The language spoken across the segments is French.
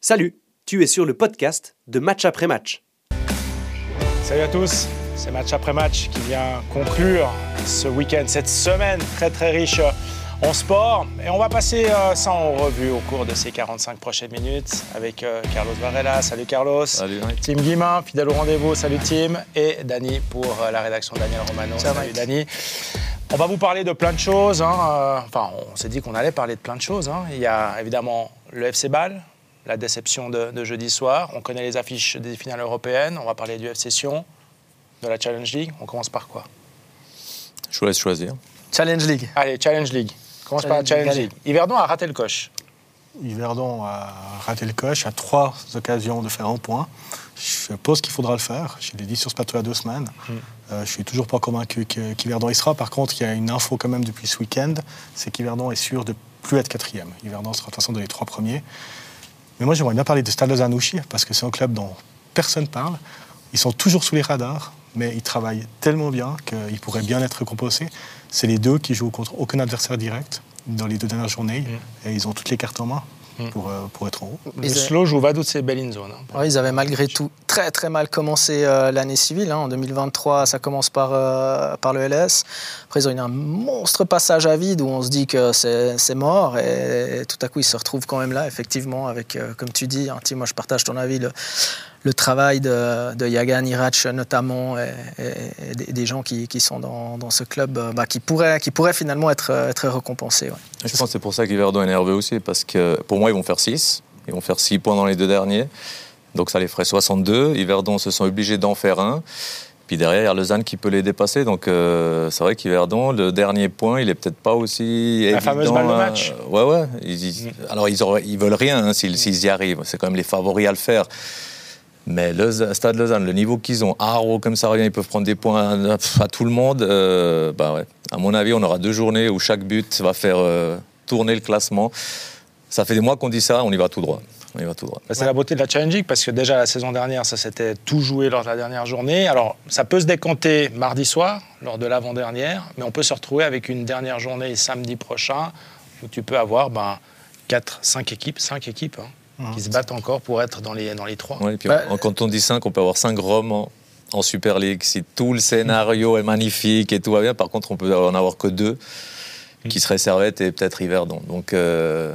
Salut, tu es sur le podcast de Match après match. Salut à tous, c'est Match après match qui vient conclure ce week-end, cette semaine très très riche en sport. Et on va passer euh, ça en revue au cours de ces 45 prochaines minutes avec euh, Carlos Varela. Salut Carlos. Salut. Tim Guimin, fidèle au rendez-vous. Salut Tim. Et Dani pour euh, la rédaction Daniel Romano. Salut Dani. On va vous parler de plein de choses. hein. Enfin, on s'est dit qu'on allait parler de plein de choses. hein. Il y a évidemment le FC Bâle, la déception de, de jeudi soir. On connaît les affiches des finales européennes. On va parler du FC Sion, de la Challenge League. On commence par quoi? Je vous laisse choisir. Challenge League. Allez, Challenge League. On commence par la Challenge League, League. Yverdon a raté le coche. Yverdon a raté le coche à trois occasions de faire un point. Je pense qu'il faudra le faire. Je l'ai dit sur ce plateau il y a deux semaines. Euh, je suis toujours pas convaincu que- qu'Yverdon y sera. Par contre, il y a une info quand même depuis ce week-end, c'est qu'Yverdon est sûr de plus être quatrième. Yverdon sera de toute façon dans les trois premiers. Mais moi, j'aimerais bien parler de Stade Zanouchi parce que c'est un club dont personne parle. Ils sont toujours sous les radars, mais ils travaillent tellement bien qu'ils pourraient bien être récompensés. C'est les deux qui jouent contre aucun adversaire direct dans les deux dernières journées et ils ont toutes les cartes en main pour, euh, pour être en haut. Le Ils- slow joue Vaduz et Bellinzone. hein. Ouais, ils avaient malgré tout très très mal commencé euh, l'année civile. hein. En 2023, ça commence par, euh, par le LS. Après, ils ont eu un monstre passage à vide où on se dit que c'est c'est mort. Et, tout à coup, ils se retrouvent quand même là, effectivement, avec, euh, comme tu dis, hein, Tim, moi je partage ton avis, le, le travail de, de Yagan Irac notamment, et, et- et des, gens qui, qui sont dans, dans ce club, euh, bah, qui, pourraient, qui pourraient finalement être, euh, être récompensés. ouais. Je pense que c'est pour ça qu'Yverdon est nerveux aussi, parce que pour moi, ils vont faire 6. Ils vont faire 6 points dans les deux derniers. Donc ça les ferait 62. Yverdon se sent obligé d'en faire un. Puis derrière, il y a Lausanne qui peut les dépasser. Donc euh, c'est vrai qu'Yverdon, le dernier point, il est peut-être pas aussi. La évident fameuse balle de match. Ouais, ouais. Ils- ils- Alors ils, auraient- ils veulent rien hein, s'ils s'ils y arrivent. C'est quand même les favoris à le faire. Mais le Stade Lausanne, le niveau qu'ils ont, Haro comme ça revient, ils peuvent prendre des points à, à tout le monde. euh, bah ouais. À mon avis, on aura deux journées où chaque but va faire euh, tourner le classement. Ça fait des mois qu'on dit ça, on y va tout droit. On y va tout droit. Bah, C'est la beauté de la Challenge League parce que déjà la saison dernière, ça s'était tout joué lors de la dernière journée. Alors ça peut se décanter mardi soir, lors de l'avant-dernière, mais on peut se retrouver avec une dernière journée samedi prochain où tu peux avoir ben, 4, 5 équipes, 5 équipes hein, qui se battent encore pour être dans les, dans les 3. Ouais, et puis Bah, on- quand on dit 5, on peut avoir 5 romans en Super League. Si tout le scénario est magnifique et tout va bien, par contre, on peut en avoir que deux, qui seraient Servette et peut-être Yverdon. Donc euh,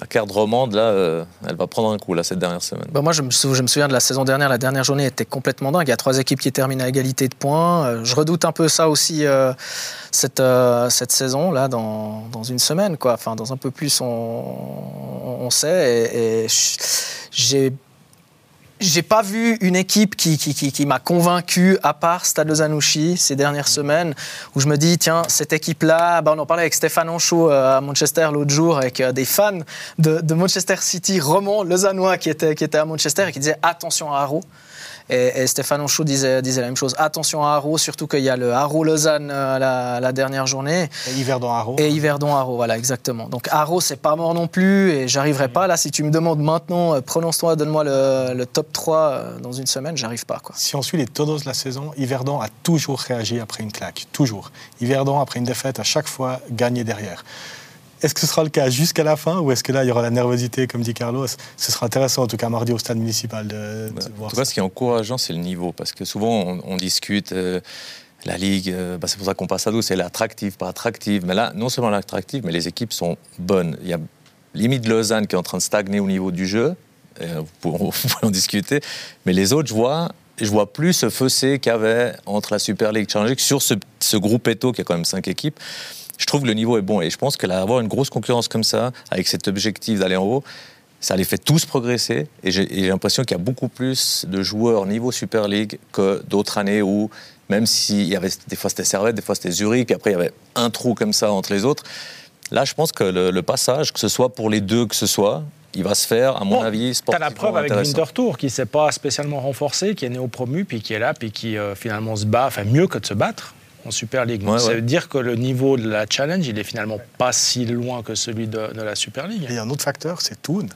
la carte romande, là, euh, elle va prendre un coup, là, cette dernière semaine. Bah, moi, je me, souviens de la saison dernière. La dernière journée était complètement dingue. Il y a trois équipes qui terminent à égalité de points. Euh, je redoute un peu ça aussi euh, cette, saison là dans, une semaine, quoi. Enfin, dans un peu plus, on, sait. Et, j'ai j'ai pas vu une équipe qui, qui, qui, qui m'a convaincu, à part Stade de Zanouchi, ces dernières semaines, où je me dis, tiens, cette équipe-là, bah, on en parlait avec Stéphane Anchaud euh, à Manchester l'autre jour, avec euh, des fans de, de Manchester City, romans lausannois qui étaient, qui étaient à Manchester et qui disaient, attention à Haro. Et, et Stéphane Anchaud disait, disait la même chose, attention à Haro, surtout qu'il y a le Haro-Lausanne euh, la, la dernière journée. Et Yverdon Haro. Et Yverdon Haro, voilà, exactement. Donc Haro, c'est pas mort non plus, et j'arriverai pas. Là, si tu me demandes maintenant, euh, prononce-toi, donne-moi le, le top 3 euh, dans une semaine, j'arrive pas. Quoi. Si on suit les tendances de la saison, Yverdon a toujours réagi après une claque. Toujours. Yverdon, après une défaite, à chaque fois gagné derrière. Est-ce que ce sera le cas jusqu'à la fin ou est-ce que là, il y aura la nervosité, comme dit Carlos Ce sera intéressant, en tout cas, mardi au stade municipal, de, de Bah, en voir tout cas, ça. ce qui est encourageant, c'est le niveau. Parce que souvent, on, on discute euh, la Ligue, euh, bah, c'est pour ça qu'on passe à 12, c'est l'attractive, pas attractive. Mais là, non seulement l'attractive, mais les équipes sont bonnes. Il y a limite Lausanne qui est en train de stagner au niveau du jeu. Euh, vous, pouvez, vous pouvez en discuter. Mais les autres, je vois, je vois plus ce fossé qu'il y avait entre la Super League Challenge sur ce, ce groupe Eto qui a quand même cinq équipes. Je trouve que le niveau est bon. Et je pense que là, avoir une grosse concurrence comme ça, avec cet objectif d'aller en haut, ça les fait tous progresser. Et j'ai l'impression qu'il y a beaucoup plus de joueurs niveau Super League que d'autres années où, même s'il y avait des fois c'était Servette, des fois c'était Zurich, puis après il y avait un trou comme ça entre les autres. Là, je pense que le, le passage, que ce soit pour les deux, que ce soit, il va se faire, à mon Bon, avis, Tu as sportivement la preuve avec. Winterthur qui ne s'est pas spécialement renforcé, qui est néo-promu, puis qui est là, puis qui euh, finalement se bat, enfin mieux que de se battre en Super League. Donc Ouais, ça ouais. veut dire que le niveau de la Challenge, il est finalement pas si loin que celui de, de la Super League. Et il y a un autre facteur, c'est Toon.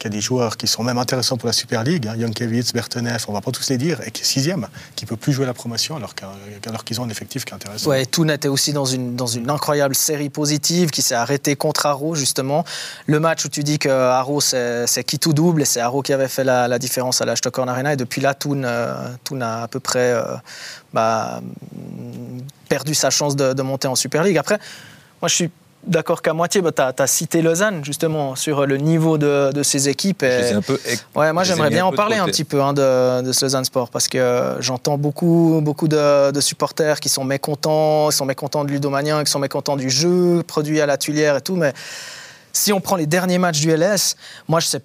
Qui a des joueurs qui sont même intéressants pour la Super League, hein, Jankiewicz, Berteneff, on va pas tous les dire, et qui est sixième, qui peut plus jouer la promotion alors qu'ils ont un effectif qui est intéressant. Ouais, Toon était aussi dans une, dans une incroyable série positive qui s'est arrêtée contre Haro, justement. Le match où tu dis que Haro, c'est qui tout double, et c'est Haro qui avait fait la, différence à la Stockholm Arena, et depuis là, Toon, euh, a à peu près euh, bah, perdu sa chance de, de monter en Super League. Après, moi, je suis d'accord qu'à moitié. Bah, tu as, cité Lausanne, justement, sur le niveau de, de ces équipes. Et... Un peu, ouais, moi, j'aimerais bien en parler un petit peu hein, de, de, ce Lausanne Sport, parce que j'entends beaucoup, beaucoup de, de, supporters qui sont mécontents, qui sont mécontents de Ludomania, qui sont mécontents du jeu produit à la Tuilière et tout, mais si on prend les derniers matchs du LS, moi, je sais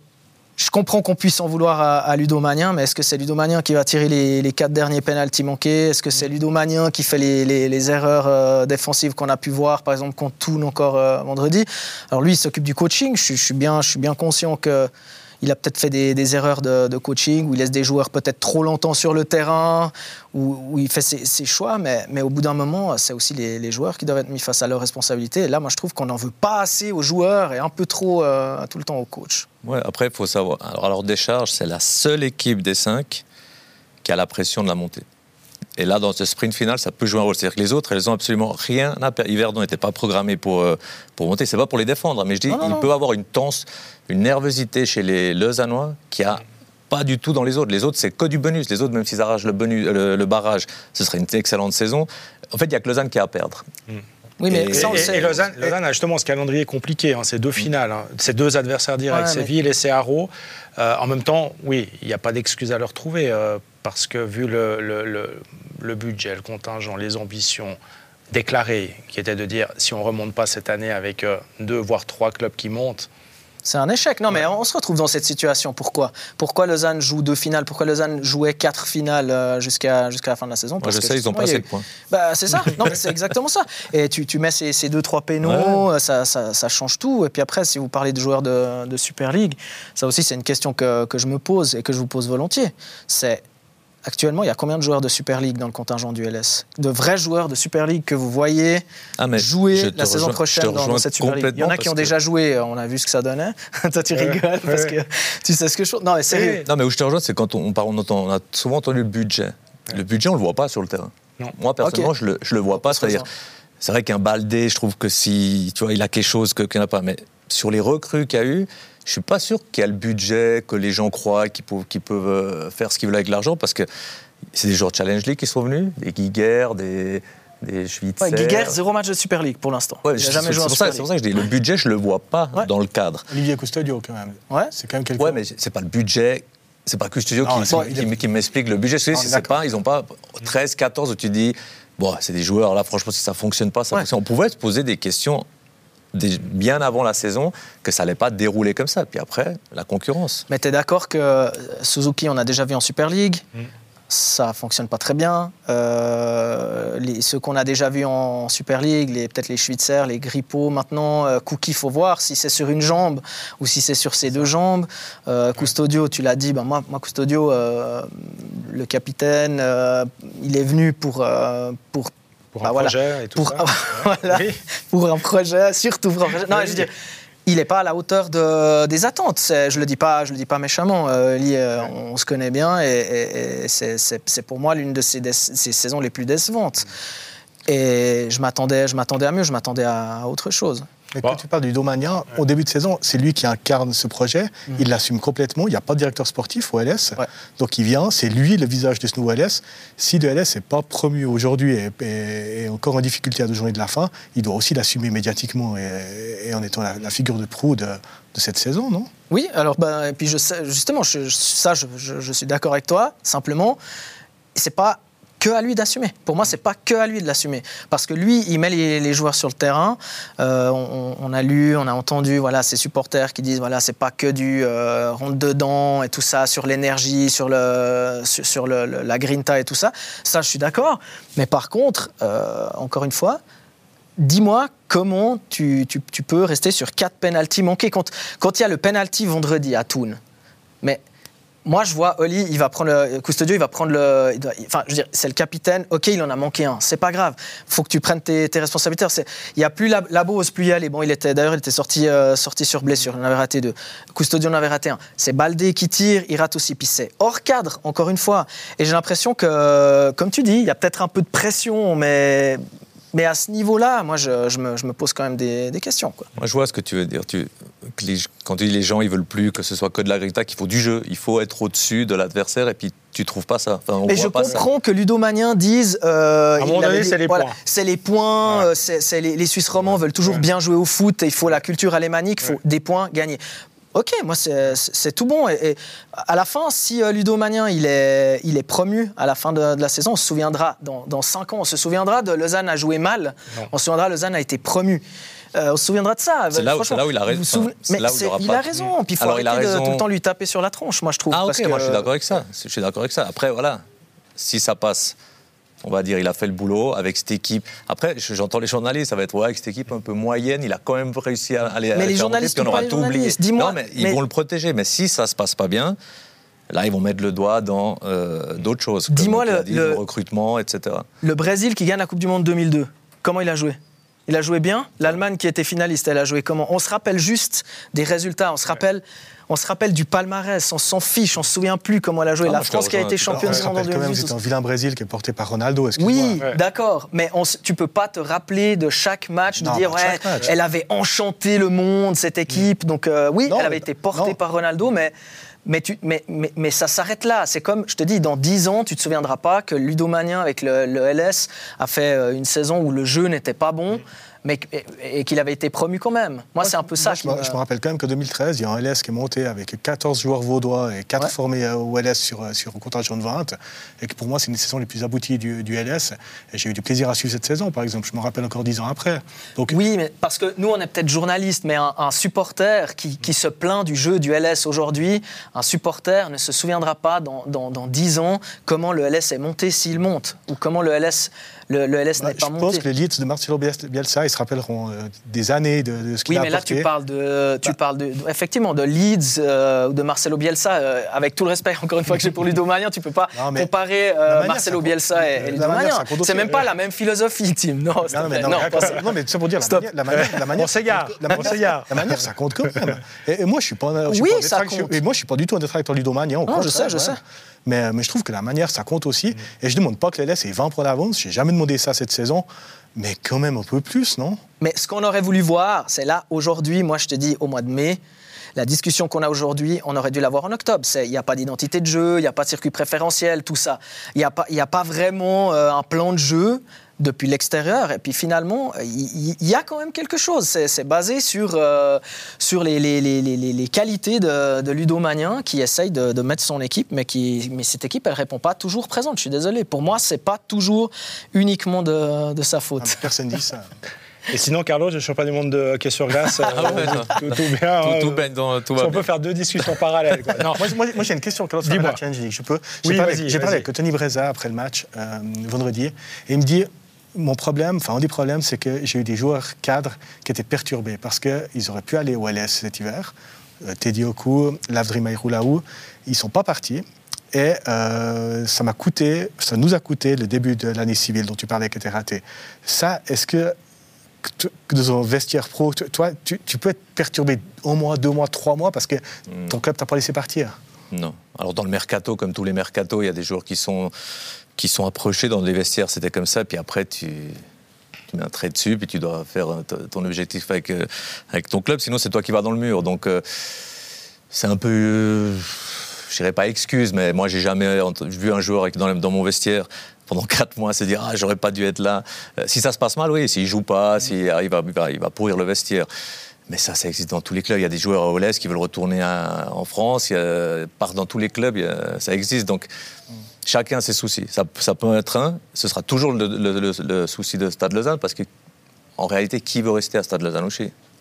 je comprends qu'on puisse en vouloir à, Ludomanien, mais est-ce que c'est Ludomanien qui va tirer les, quatre derniers pénaltys manqués? Est-ce que c'est Ludomanien qui fait les, erreurs euh, défensives qu'on a pu voir, par exemple, contre Toon encore euh, vendredi? Alors lui, il s'occupe du coaching. Je, suis bien, je suis bien conscient que il a peut-être fait des, erreurs de, coaching, où il laisse des joueurs peut-être trop longtemps sur le terrain, où, il fait ses, choix, mais, au bout d'un moment, c'est aussi les, joueurs qui doivent être mis face à leurs responsabilités. Là, moi, je trouve qu'on n'en veut pas assez aux joueurs et un peu trop euh, tout le temps au coach. Ouais, après, il faut savoir. Alors, alors, Décharge, c'est la seule équipe des cinq qui a la pression de la montée. Et là, dans ce sprint final, ça peut jouer un rôle. C'est-à-dire que les autres, elles ont absolument rien à perdre. Yverdon n'était pas programmé pour, euh, pour monter. C'est pas pour les défendre. Mais je dis, il peut avoir une tense, une nervosité chez les Lausannois qui a pas du tout dans les autres. Les autres, c'est que du bonus. Les autres, même s'ils arrachent le, bonus, le, barrage, ce serait une excellente saison. En fait, il n'y a que Lausanne qui a à perdre. Hmm. Oui, mais et, Lausanne, a justement ce calendrier compliqué. Hein, c'est deux finales, hein. c'est deux adversaires directs, c'est Ville et c'est Haro. Euh, en même temps, oui, il n'y a pas d'excuse à leur trouver. Euh, parce que vu le, le, budget, le contingent, les ambitions déclarées, qui étaient de dire si on ne remonte pas cette année avec euh, deux voire trois clubs qui montent, c'est un échec. Non, mais on se retrouve dans cette situation. Pourquoi? Pourquoi Lausanne joue deux finales? Pourquoi Lausanne jouait quatre finales euh, jusqu'à jusqu'à la fin de la saison? Parce je sais, ils ont pas assez de points. Bah, c'est ça. non, c'est exactement ça. Et tu, tu mets ces, ces, deux, trois pénaux, ça, ça, ça, change tout. Et puis après, si vous parlez de joueurs de, de Super League, ça aussi, c'est une question que, que je me pose et que je vous pose volontiers. C'est Actuellement, il y a combien de joueurs de Super League dans le contingent du LS De vrais joueurs de Super League que vous voyez ah, jouer la saison prochaine dans, cette Super League? Il y en a qui ont déjà joué, on a vu ce que ça donnait. Toi, tu rigoles parce que tu sais ce que je. Non, mais sérieux. Non, mais où je te rejoins, c'est quand on, parle, on, a souvent entendu le budget. Le budget, on ne le voit pas sur le terrain. Moi, personnellement, je ne le, je le vois pas. C'est-à-dire, c'est vrai qu'un Baldé, je trouve que si, tu vois, il a quelque chose qu'il n'y a pas. Mais sur les recrues qu'il y a eu, je suis pas sûr qu'il y a le budget, que les gens croient qu'ils peuvent, peuvent, euh, faire ce qu'ils veulent avec l'argent, parce que c'est des joueurs de Challenge League qui sont venus, des Giger, des, des Schwitzer. Ouais, Giger, zéro match de Super League pour l'instant. Ouais, jamais joué en Super League. C'est pour ça que je dis, le budget, je le vois pas dans le cadre. Olivier Custodio, quand même. Ouais. C'est quand même quelque Ouais, mais c'est pas le budget. C'est pas Custodio qui, qui, m'explique le budget. C'est pas, ils n'ont pas 13, 14 où tu dis, bon, c'est des joueurs, là, franchement, si ça fonctionne pas, ça fonctionne. On pouvait se poser des questions bien avant la saison que ça n'allait pas dérouler comme ça. Puis après, la concurrence. Mais tu es d'accord que Suzuki, on a déjà vu en Super League mm. Ça fonctionne pas très bien. Euh, les, ceux qu'on a déjà vus en Super League, les, peut-être les Schwitzer, les Grippo, maintenant, euh, Cookie, il faut voir si c'est sur une jambe ou si c'est sur ses deux jambes. Euh, Custodio, tu l'as dit, ben moi, moi, Custodio, euh, le capitaine, il est venu pour, pour pour bah un projet et tout pour, ça. voilà, pour un projet, surtout pour un projet. Non, je veux dire, il n'est pas à la hauteur de, des attentes. Je ne le, dis pas, je le dis pas méchamment. Euh, euh on, se connaît bien et, c'est pour moi l'une de ses, saisons les plus décevantes. Et je m'attendais, je m'attendais à mieux, je m'attendais à autre chose. Mais quand tu parles du Domania, au début de saison, c'est lui qui incarne ce projet. Mhm. Il l'assume complètement. Il n'y a pas de directeur sportif au LS. Donc il vient, c'est lui le visage de ce nouveau LS. Si le LS n'est pas promu aujourd'hui et, encore en difficulté à deux journées de la fin, il doit aussi l'assumer médiatiquement et, en étant la, figure de proue de, cette saison, non? Oui, alors ben, et puis je sais, justement, ça, je, je suis d'accord avec toi. Simplement, c'est pas que à lui d'assumer. Pour moi, c'est pas que à lui de l'assumer, parce que lui, il met les, joueurs sur le terrain. Euh, on, a lu, on a entendu, voilà, ses supporters qui disent, voilà, c'est pas que du euh, ronde dedans et tout ça sur l'énergie, sur le, sur, le, la grinta et tout ça. Ça, je suis d'accord. Mais par contre, euh, encore une fois, dis-moi comment tu, tu, tu, peux rester sur quatre penalties manqués quand, quand il y a le penalty vendredi à Thun. Mais moi, je vois Oli, il va prendre le Custodio, il va prendre le. enfin, je veux dire, c'est le capitaine. Ok, il en a manqué un. C'est pas grave. Faut que tu prennes tes, responsabilités. Il y a plus la, la Bose, plus y aller. Bon, il était d'ailleurs, il était sorti, euh, sorti sur blessure. Il en avait raté deux. Custodio en avait raté un. C'est Baldé qui tire, il rate aussi. Puis c'est hors cadre, encore une fois. Et j'ai l'impression que, comme tu dis, il y a peut-être un peu de pression, mais mais à ce niveau-là, moi, je, me, pose quand même des, questions. Quoi. Moi, je vois ce que tu veux dire. Tu, quand tu dis les gens, ils veulent plus que ce soit que de l'agriculture, qu'il faut du jeu, il faut être au-dessus de l'adversaire, et puis tu trouves pas ça. Enfin, mais je comprends que Ludomanien dise. Euh, à un moment donné, c'est les, points. C'est les points. c'est, les, Suisses romands veulent toujours bien jouer au foot. Il faut la culture alémanique. Il faut des points gagnés. Ok, moi c'est tout bon. Et, à la fin, si euh, Ludomanien il est, il est promu à la fin de, la saison, on se souviendra, dans, dans 5 ans, on se souviendra de Lausanne a joué mal, on se souviendra Lausanne a été promu. Euh, on se souviendra de ça. C'est là, où il a raison. Mais il, a raison. Puis il faut arrêter de tout le temps lui taper sur la tronche, moi je trouve. Ah ok, moi je suis d'accord avec ça. Je suis d'accord avec ça. Après, voilà, si ça passe on va dire, il a fait le boulot avec cette équipe. Après, j'entends les journalistes, ça va être ouais, avec cette équipe un peu moyenne, il a quand même réussi à aller. Mais les journalistes, on aura tout oublié. Non, mais, ils vont le protéger. Mais si ça se passe pas bien, là, ils vont mettre le doigt dans euh, d'autres choses. Dis-moi le, le, recrutement, etc. Le Brésil qui gagne la Coupe du Monde 2002, comment il a joué? Il a joué bien. L'Allemagne qui était finaliste, elle a joué comment? On se rappelle juste des résultats. On se rappelle on se rappelle du palmarès, on s'en fiche, on se souvient plus comment elle a joué. Ah, la France qui a été championne du monde en 2018. C'était un vilain Brésil qui est porté par Ronaldo. Oui, d'accord, mais on, tu peux pas te rappeler de chaque match, de dire ouais, elle avait enchanté le monde cette équipe. Donc euh, oui, elle avait été portée par Ronaldo, mais mais, tu, mais, mais, mais, ça s'arrête là. C'est comme, je te dis, dans 10 ans, tu ne te souviendras pas que Ludomanien, avec le, le, LS, a fait euh, une saison où le jeu n'était pas bon mais et qu'il avait été promu quand même. Moi, c'est un peu ça. je, me... je, me... rappelle quand même que 2013, il y a un LS qui est monté avec 14 joueurs vaudois et 4 formés au LS sur, sur contagion de vente. Et que pour moi, c'est une des saisons les plus abouties du, du LS. Et j'ai eu du plaisir à suivre cette saison, par exemple. Je me rappelle encore 10 ans après. Donc... Oui, mais parce que nous, on est peut-être journalistes, mais un, supporter qui, qui, se plaint du jeu du LS aujourd'hui, un supporter ne se souviendra pas dans, dans, dans 10 ans comment le LS est monté s'il monte, ou comment le LS le, LS n'est pas monté. Je pense que les leads de Marcelo Bielsa, ils se rappelleront euh, des années de, ce qu'il a apporté. Oui, mais là, tu parles, de, tu bah. parles de, effectivement de Leeds euh, ou de Marcelo Bielsa. Euh, avec tout le respect, encore une fois, que j'ai pour Ludo Magnan, tu ne peux pas comparer Marcelo Bielsa et, Ludo Magnan. C'est même pas la même philosophie, Tim. Non, non, mais, non, mais c'est pour dire, Stop. la manière, la manière, la manière, ça compte quand même. Et, moi, je suis pas, oui, ça compte. Et moi, je suis pas du tout un détracteur Ludo Magnan. Non, je sais, je sais. Mais, mais, je trouve que la manière, ça compte aussi. Et je ne demande pas que les laisse et 20 pour l'avance. Je n'ai jamais demandé ça cette saison. Mais quand même un peu plus, non? Mais ce qu'on aurait voulu voir, c'est là, aujourd'hui, moi je te dis au mois de mai, la discussion qu'on a aujourd'hui, on aurait dû l'avoir en octobre. Il n'y a pas d'identité de jeu, il n'y a pas de circuit préférentiel, tout ça. Il n'y a, pas, a pas vraiment euh, un plan de jeu depuis l'extérieur. Et puis finalement, il y, a quand même quelque chose. C'est basé sur, euh, sur les, les, les, les, qualités de, de Ludo Magnin qui essaye de, de, mettre son équipe, mais, qui, mais cette équipe, elle ne répond pas toujours présente. Je suis désolé. Pour moi, ce n'est pas toujours uniquement de, de sa faute. Ah, personne dit ça. Et sinon, Carlos, je suis pas du monde de hockey sur glace, ah tout, tout, bien. Tout, hein. tout, tout on peut faire deux discussions parallèles. Non. moi, moi, j'ai une question, Carlos, sur la Challenge League. Je peux. J'ai parlé, avec Tony Breza après le match euh, vendredi, et il me dit mon problème, enfin, un des problèmes, c'est que j'ai eu des joueurs cadres qui étaient perturbés parce qu'ils auraient pu aller au LS cet hiver. Euh, Teddy Oku, Lavdri Maïroulaou, ils ne sont pas partis. Et euh, ça m'a coûté, ça nous a coûté le début de l'année civile dont tu parlais qui était raté. Ça, est-ce que dans un vestiaire pro, toi, tu, peux être perturbé un mois, deux mois, trois mois parce que hmm. ton club t'a pas laissé partir? Non. Alors dans le mercato, comme tous les mercatos, il y a des joueurs qui sont qui sont approchés dans les vestiaires. C'était comme ça. Puis après, tu, tu, mets un trait dessus, puis tu dois faire ton objectif avec, euh, avec ton club. Sinon, c'est toi qui vas dans le mur. Donc, euh, c'est un peu. Euh, je dirais pas excuse, mais moi, j'ai jamais vu un joueur dans, dans mon vestiaire pendant quatre mois se dire ah j'aurais pas dû être là. si ça se passe mal, oui. S'il joue pas, s'il il va, il va pourrir le vestiaire. Mais ça, ça existe dans tous les clubs. Il y a des joueurs à OLS qui veulent retourner en France. Il y a, part dans tous les clubs, ça existe. Donc, chacun a ses soucis. Ça, peut être un, ce sera toujours le, souci de Stade Lausanne, parce qu'en réalité, qui veut rester à Stade Lausanne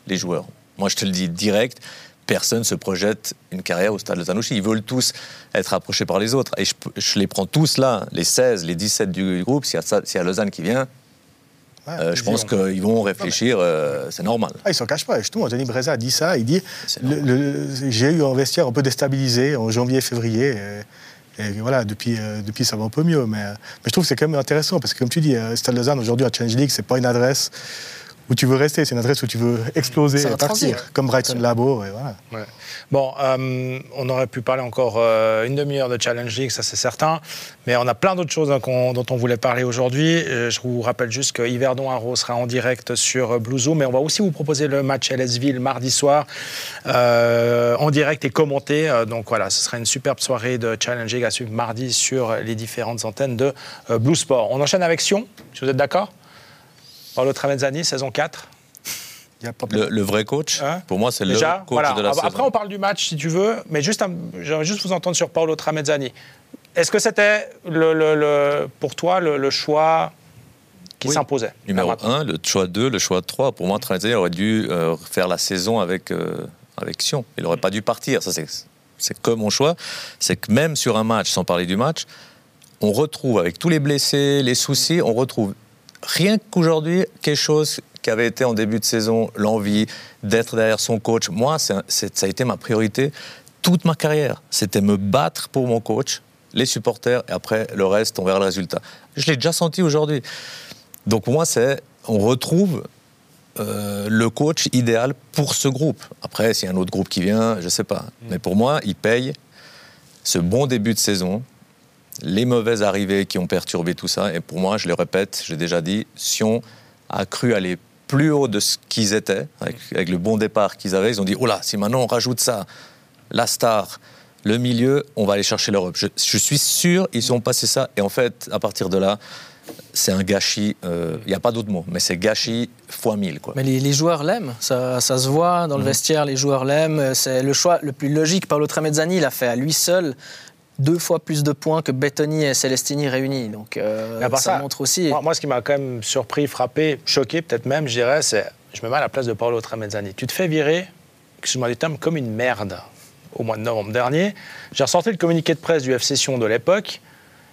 Les joueurs. Moi, je te le dis direct, personne ne se projette une carrière au Stade Lausanne Ils veulent tous être approchés par les autres. Et je, les prends tous là, les 16, les 17 du groupe. S'il y, a Lausanne qui vient, je pense qu'ils vont réfléchir, c'est normal. Ah, ils s'en cachent pas. Justement, Denis Breza a dit ça. Il dit J'ai eu un vestiaire un peu déstabilisé en janvier février. Et, voilà, depuis, depuis, ça va un peu mieux. Mais, mais je trouve que c'est quand même intéressant parce que, comme tu dis, Stade Lausanne, aujourd'hui, à Challenge League, c'est pas une adresse où tu veux rester, c'est une adresse où tu veux exploser et partir, comme Brighton Labo. Et voilà. Bon, euh, on aurait pu parler encore euh, une demi-heure de Challenge League, ça c'est certain, mais on a plein d'autres choses hein, dont on voulait parler aujourd'hui. Euh, je vous rappelle juste que Yverdon Arro sera en direct sur Blue Zoom, mais on va aussi vous proposer le match LSville mardi soir en direct et commenté. donc voilà, ce sera une superbe soirée de Challenge League à suivre mardi sur les différentes antennes de Blue Sport. On enchaîne avec Sion, si vous êtes d'accord? Paolo Tramezzani, saison 4 le, vrai coach, hein pour moi, c'est le coach de la Après, on parle du match, si tu veux, mais juste, j'aimerais juste vous entendre sur Paolo Tramezzani. Est-ce que c'était le, pour toi le, choix qui s'imposait? Numéro 1, le choix 2, le choix 3. Pour moi, Tramezzani aurait dû euh, faire la saison avec, euh, avec Sion. Il n'aurait pas dû partir. Ça, c'est que mon choix. C'est que même sur un match, sans parler du match, on retrouve, avec tous les blessés, les soucis, on retrouve rien qu'aujourd'hui, quelque chose qui avait été en début de saison, l'envie d'être derrière son coach. Moi, ça a été ma priorité toute ma carrière. C'était me battre pour mon coach, les supporters, et après, le reste, on verra le résultat. Je l'ai déjà senti aujourd'hui. Donc, pour moi, c'est, on retrouve euh, le coach idéal pour ce groupe. Après, s'il y a un autre groupe qui vient, je ne sais pas. Mm. Mais pour moi, il paye ce bon début de saison, les mauvaises arrivées qui ont perturbé tout ça. Et pour moi, je le répète, j'ai déjà dit, Sion a cru aller plus haut de ce qu'ils étaient, avec, le bon départ qu'ils avaient. Ils ont dit, oh là, si maintenant on rajoute ça, la star, le milieu, on va aller chercher l'Europe. Je, suis sûr, ils ont passé ça. Et en fait, à partir de là, c'est un gâchis, euh, il n'y a pas d'autre mot, mais c'est gâchis fois mille. Quoi. Mais les, joueurs l'aiment, ça, se voit dans le mhm. vestiaire, les joueurs l'aiment. C'est le choix le plus logique. Paolo Tramezzani l'a fait à lui seul deux fois plus de points que Bettoni et Celestini réunis. Donc euh, ça, montre aussi. Moi, ce qui m'a quand même surpris, frappé, choqué peut-être même, je dirais, c'est je me mets à la place de Paolo Tramezzani. Tu te fais virer, excuse-moi du terme, comme une merde au mois de novembre dernier. J'ai ressorti le communiqué de presse du FC Sion de l'époque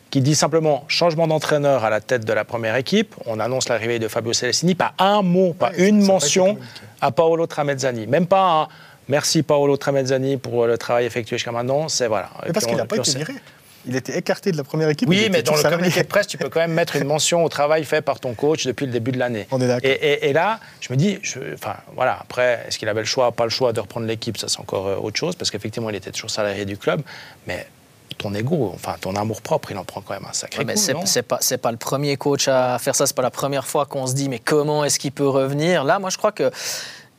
qui dit simplement changement d'entraîneur à la tête de la première équipe. On annonce l'arrivée de Fabio Celestini. Pas un mot, pas une mention à Paolo Tramezzani. Même pas un Merci Paolo Tramezzani pour le travail effectué jusqu'à maintenant. C'est voilà. parce qu'il n'a pas été viré. Il était écarté de la première équipe. Oui, mais dans le communiqué de presse, tu peux quand même mettre une mention au travail fait par ton coach depuis le début de l'année. On est d'accord. Et, là, je me dis, enfin voilà, après, est-ce qu'il avait le choix, pas le choix de reprendre l'équipe? Ça, c'est encore euh, autre chose, parce qu'effectivement, il était toujours salarié du club. Mais ton ego, enfin ton amour propre, il en prend quand même un sacré mais coup. C'est pas, pas le premier coach à faire ça, c'est pas la première fois qu'on se dit, mais comment est-ce qu'il peut revenir? Là, moi, je crois que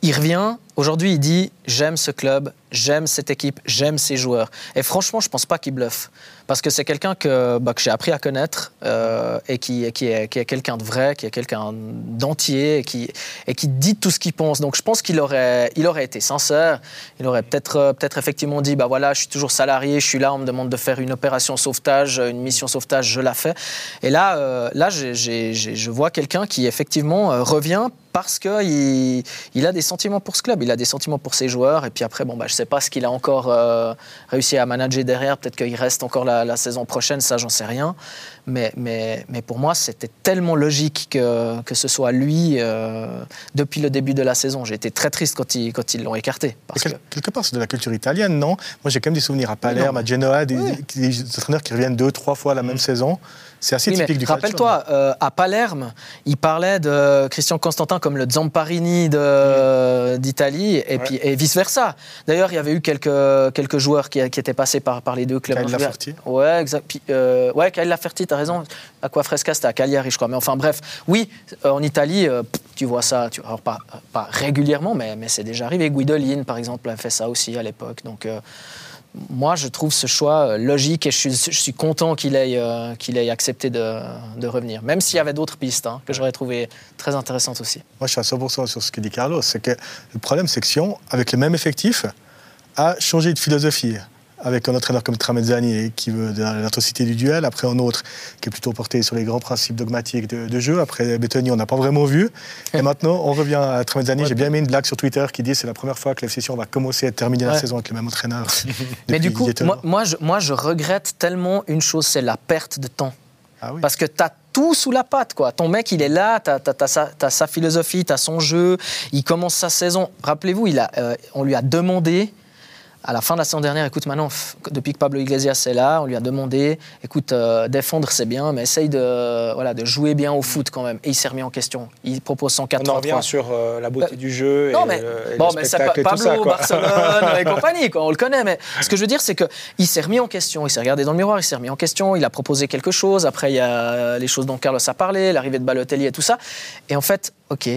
il revient, aujourd'hui il dit j'aime ce club, j'aime cette équipe, j'aime ces joueurs. Et franchement, je pense pas qu'il bluffe. Parce que c'est quelqu'un que, bah, que j'ai appris à connaître euh, et qui, qui est, qui est quelqu'un de vrai, qui est quelqu'un d'entier et qui, et qui dit tout ce qu'il pense. Donc je pense qu'il aurait, il aurait été sincère. Il aurait peut-être euh, peut effectivement dit bah voilà, je suis toujours salarié, je suis là, on me demande de faire une opération sauvetage, une mission sauvetage, je la fais. Et là, euh, là je vois quelqu'un qui effectivement revient parce qu'il il a des sentiments pour ce club, il a des sentiments pour ses joueurs. Et puis après, bon, bah, je ne sais pas ce qu'il a encore réussi à manager derrière. Peut-être qu'il reste encore la, la, saison prochaine, ça, j'en sais rien. Mais, mais, mais pour moi, c'était tellement logique que, que ce soit lui euh, depuis le début de la saison. J'ai été très triste quand ils quand ils l'ont écarté. Parce que... Quelque part, c'est de la culture italienne, non? Moi, j'ai quand même des souvenirs à Palerme, à Genoa, des, entraîneurs qui reviennent deux, trois fois la même mm. saison. C'est assez typique du Rappelle-toi, euh, à Palerme, il parlait de Christian Constantin comme le Zamparini d'Italie et, puis, et vice-versa. D'ailleurs, il y avait eu quelques, quelques joueurs qui, qui étaient passés par, par les deux clubs. Kyle Laferti. Ouais, exact. Puis, euh, ouais, Kyle Laferti, t'as raison. À quoi Fresca, c'était à Cagliari, je crois. Mais enfin, bref, oui, euh, en Italie, tu vois ça, tu, alors pas, pas régulièrement, mais, mais c'est déjà arrivé. Guidolin, par exemple, a fait ça aussi à l'époque. Donc, moi, je trouve ce choix euh, logique et je suis, content qu'il ait, euh, ait accepté de, revenir, même s'il y avait d'autres pistes hein, que j'aurais trouvé très intéressantes aussi. Moi, je suis à 100% sur ce que dit Carlos. C'est que le problème, c'est que Sion, avec le même effectif, a changé de philosophie avec un entraîneur comme Tramezzani qui veut de l'intensité du duel, après un autre qui est plutôt porté sur les grands principes dogmatiques de, jeu. Après Bettoni, on n'a pas vraiment vu. Et maintenant, on revient à Tramezzani. J'ai bien mis une blague sur Twitter qui dit c'est la première fois que l'FC va commencer à terminer la saison avec le même entraîneur. Mais du coup, moi, moi, je, moi, je regrette tellement une chose, c'est la perte de temps. Ah Parce que tu as tout sous la patte. Quoi. Ton mec, il est là, tu as, sa, sa, philosophie, tu as son jeu, il commence sa saison. Rappelez-vous, euh, on lui a demandé à la fin de la saison dernière, écoute, maintenant, depuis que Pablo Iglesias est là, on lui a demandé, écoute, euh, défendre c'est bien, mais essaye de, voilà, de jouer bien au foot quand même. Et il s'est remis en question. Il propose 104 On en revient sur euh, la beauté du jeu non, mais, bon, mais c'est Pablo, Barcelone et compagnie, quoi, on le connaît. Mais ce que je veux dire, c'est qu'il s'est remis en question. Il s'est regardé dans le miroir, il s'est remis en question, il a proposé quelque chose. Après, il y a les choses dont Carlos a parlé, l'arrivée de Balotelli et tout ça. Et en fait, ok,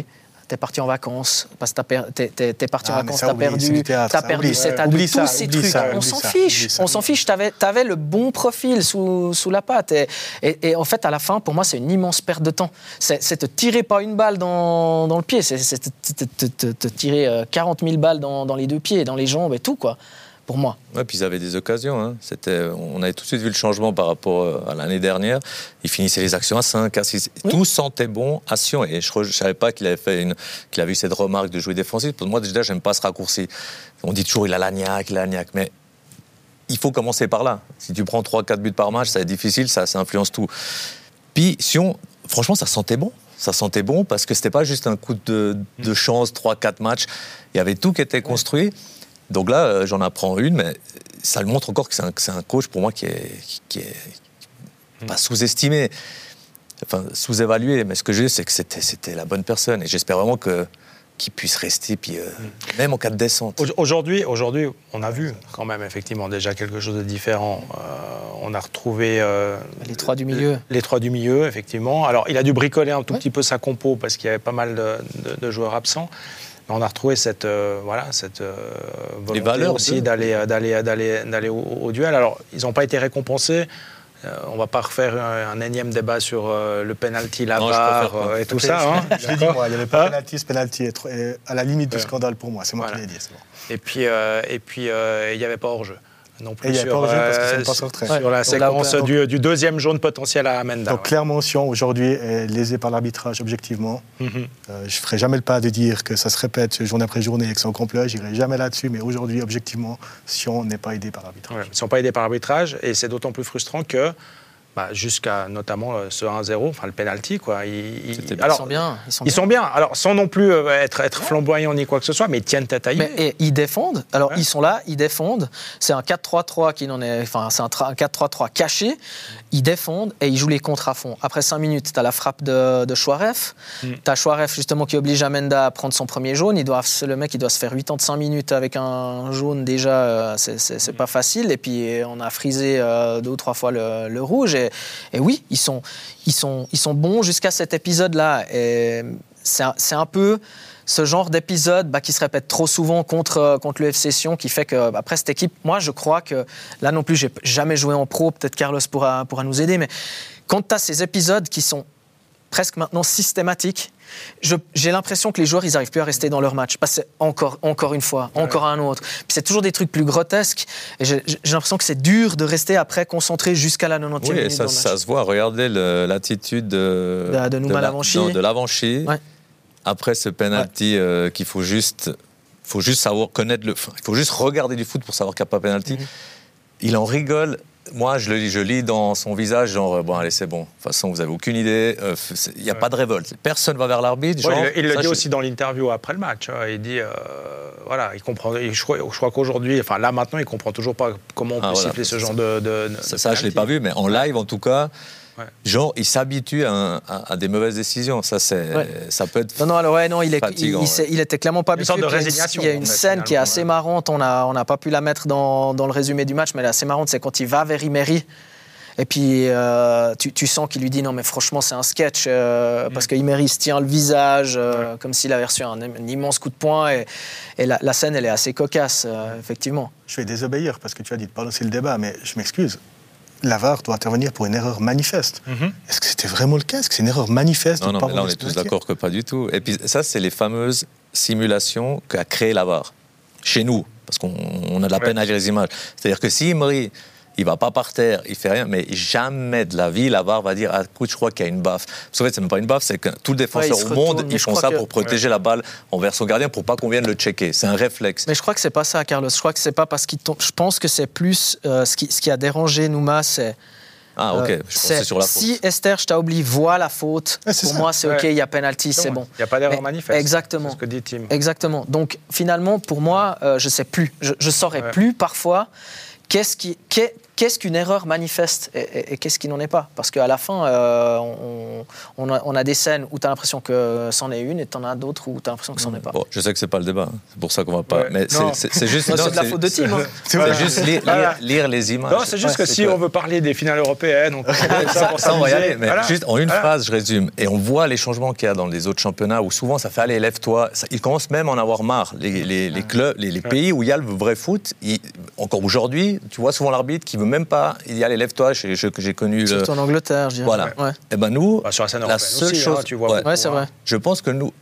t'es parti en vacances, parce que t'es, es, parti en ah, vacances, t'as perdu, t'as perdu cette année, tous ces trucs. on s'en fiche, on s'en fiche. T'avais avais le bon profil sous, sous la patte. Et, et, en fait, à la fin, pour moi, c'est une immense perte de temps. C'est te tirer pas une balle dans, dans le pied, c'est te, te, te, tirer 40 euh, 000 balles dans, dans les deux pieds, dans les jambes et tout, quoi pour moi. Ouais, puis ils avaient des occasions. Hein. C'était, on avait tout de suite vu le changement par rapport euh, à l'année dernière. Ils finissaient les actions à 5, à 6. Tout sentait bon à Sion. Et je ne savais pas qu'il avait, fait une, qu'il avait eu cette remarque de jouer défensif. Pour moi, déjà, j'aime pas ce raccourci. On dit toujours il a l'agnac, il a l'agnac. Mais il faut commencer par là. Si tu prends 3-4 buts par match, ça est difficile, ça, ça influence tout. Puis Sion, franchement, ça sentait bon ça sentait bon parce que c'était pas juste un coup de, de chance, 3-4 matchs. Il y avait tout qui était construit. Donc là, euh, j'en apprends une, mais ça le montre encore que c'est un, coach pour moi qui est, qui, est pas sous-estimé, enfin sous-évalué. Mais ce que je dis, c'est que c'était la bonne personne. Et j'espère vraiment que qu'il puisse rester, puis euh, même en cas de descente. Aujourd'hui, aujourd'hui, on a vu quand même effectivement déjà quelque chose de différent. Euh, on a retrouvé les trois du milieu. Les, trois du milieu, effectivement. Alors, il a dû bricoler un tout petit peu sa compo parce qu'il y avait pas mal de, de joueurs absents on a retrouvé cette, euh, voilà, cette euh, volonté aussi d'aller, euh, d'aller, d'aller, d'aller au, duel. Alors, ils n'ont pas été récompensés. on ne va pas refaire un, énième débat sur le penalty, la barre et tout ça. Hein. Je l'ai dit, moi, il n'y avait pas de penalty, ce penalty est à la limite du scandale pour moi. C'est moi qui l'ai dit. Bon. Et puis, et puis il n'y avait pas hors-jeu non plus sur, euh, sur la séquence du, deuxième jaune potentiel à Amenda. Donc claire mention, aujourd'hui est lésé par l'arbitrage objectivement. Mhm. Euh, je ne ferai jamais le pas de dire que ça se répète journée après journée et que c'est en complet, je n'irai jamais là-dessus, mais aujourd'hui, objectivement, Sion n'est pas aidé par l'arbitrage. ils ne sont pas aidés par l'arbitrage et c'est d'autant plus frustrant que bah, jusqu'à notamment euh, ce 1-0, enfin le penalty quoi. Ils, alors, sont bien. Ils sont, bien. Alors sans non plus euh, être, être flamboyants ni quoi que ce soit, mais ils tiennent tête à mais, et ils défendent. Alors ils sont là, ils défendent. C'est un 4-3-3 qui n'en est, enfin c'est un 4-3-3 caché. Ils défendent et ils jouent les contre à fond. Après 5 minutes, tu as la frappe de, de Chouaref. Mm. Tu as Chouaref justement qui oblige Amenda à prendre son premier jaune. Il doit, le mec il doit se faire 85 minutes avec un jaune déjà, euh, c'est pas facile. Et puis on a frisé deux ou trois fois le, le rouge. Et et, oui, ils sont, ils sont, ils sont bons jusqu'à cet épisode-là. C'est un, peu ce genre d'épisode bah, qui se répète trop souvent contre, contre le FC Sion qui fait que, bah, après cette équipe, moi je crois que, là non plus, j'ai jamais joué en pro, peut-être Carlos pourra, pourra nous aider, mais quand tu as ces épisodes qui sont presque maintenant systématiques, j'ai l'impression que les joueurs, ils n'arrivent plus à rester dans leur match. Parce encore, encore une fois, encore un autre. c'est toujours des trucs plus grotesques. Et j'ai l'impression que c'est dur de rester après concentré jusqu'à la 90e oui, Ça, ça se voit. Regardez l'attitude de, de, de, de Lavanchy. Après ce penalty euh, qu'il faut juste, faut juste savoir connaître le. Il faut juste regarder du foot pour savoir qu'il n'y a pas penalty. Mhm. Il en rigole moi, je le lis, je lis dans son visage, genre, bon, allez, c'est bon. De toute façon, vous n'avez aucune idée. Euh, il n'y a pas de révolte. Personne va vers l'arbitre. il, le dit aussi dans l'interview après le match. Hein. Il dit, euh, voilà, il comprend. je crois, qu'aujourd'hui, enfin là maintenant, il comprend toujours pas comment on ah, peut siffler ce genre de, de, Ça, ça je l'ai pas vu, mais en live, en tout cas. Genre, il s'habitue à, des mauvaises décisions. Ça, c'est, ça peut être. Non, non, alors, ouais, non, il, est, il, était clairement pas habitué. Il y a une scène qui est assez marrante. On n'a on a pas pu la mettre dans, dans, le résumé du match, mais elle est assez marrante. C'est quand il va vers Imery. Et puis, euh, tu, tu, sens qu'il lui dit non, mais franchement, c'est un sketch. Euh, mm. Parce que Imery se tient le visage euh, comme s'il avait reçu un, immense coup de poing. Et, et la, scène, elle est assez cocasse, effectivement. Je vais désobéir parce que tu as dit de pas lancer le débat, mais je m'excuse. L'avare doit intervenir pour une erreur manifeste. Mhm. Est-ce que c'était vraiment le cas? Est-ce que c'est une erreur manifeste Non, non, mais là, on est tous d'accord que pas du tout. Et puis, ça, c'est les fameuses simulations qu'a créé l'avare. Chez nous, parce qu'on a de la peine à lire les images. C'est-à-dire que si Emery il va pas par terre, il fait rien, mais jamais de la vie, la barre va dire ah, écoute, je crois qu'il y a une baffe. Parce qu'en fait, c'est même pas une baffe, c'est que tout le défenseur au monde, ils font ça pour protéger la balle envers son gardien pour pas qu'on vienne le checker. C'est un réflexe. Mais je crois que c'est pas ça, Carlos. Je crois que c'est pas parce qu'il Je pense que c'est plus euh, ce, qui, ce qui a dérangé Nouma, c'est Ah, ok. Euh, je pensais sur la faute. si Esther Staubli voit la faute, Ouais, c'est pour ça. moi, c'est OK, Ouais. il y a penalty, c'est bon. Il n'y a pas d'erreur Mais- manifeste. exactement. C'est ce que dit Tim. Exactement. Donc finalement, pour moi, euh, je sais plus. Je, je saurais Ouais. plus parfois qu'est-ce qui, qu'est- qu'est-ce qu'une erreur manifeste et, et- et qu'est-ce qui n'en est pas? Parce qu'à la fin, euh, on, on a, on a des scènes où tu as l'impression que c'en est une et tu en as d'autres où tu as l'impression que c'en est pas. Bon, je sais que c'est pas le débat, hein. c'est pour ça qu'on va pas. Ouais. Mais c'est- juste. C'est de la faute de Tim. hein. C'est juste lire, Voilà. lire- lire les images. Non, c'est juste que si on veut parler des finales européennes, on peut ça pour Ça, on va y aller, mais Voilà. juste en une Voilà. phrase, je résume. Et on voit les changements qu'il y a dans les autres championnats où souvent ça fait aller, lève-toi. Ils commencent même à en avoir marre. Les, les- les clubs, les, les pays où il y a le vrai foot, ils- encore aujourd'hui, tu vois souvent l'arbitre qui veut même pas. Il y a les lève-toi, que j'ai connu. le- Surtout en Angleterre, je dirais. Voilà. Ouais, Et ben nous, Bah, sur la scène la seule aussi, chose, hein, tu vois ouais. beaucoup, c'est hein. vrai. je pense que nous,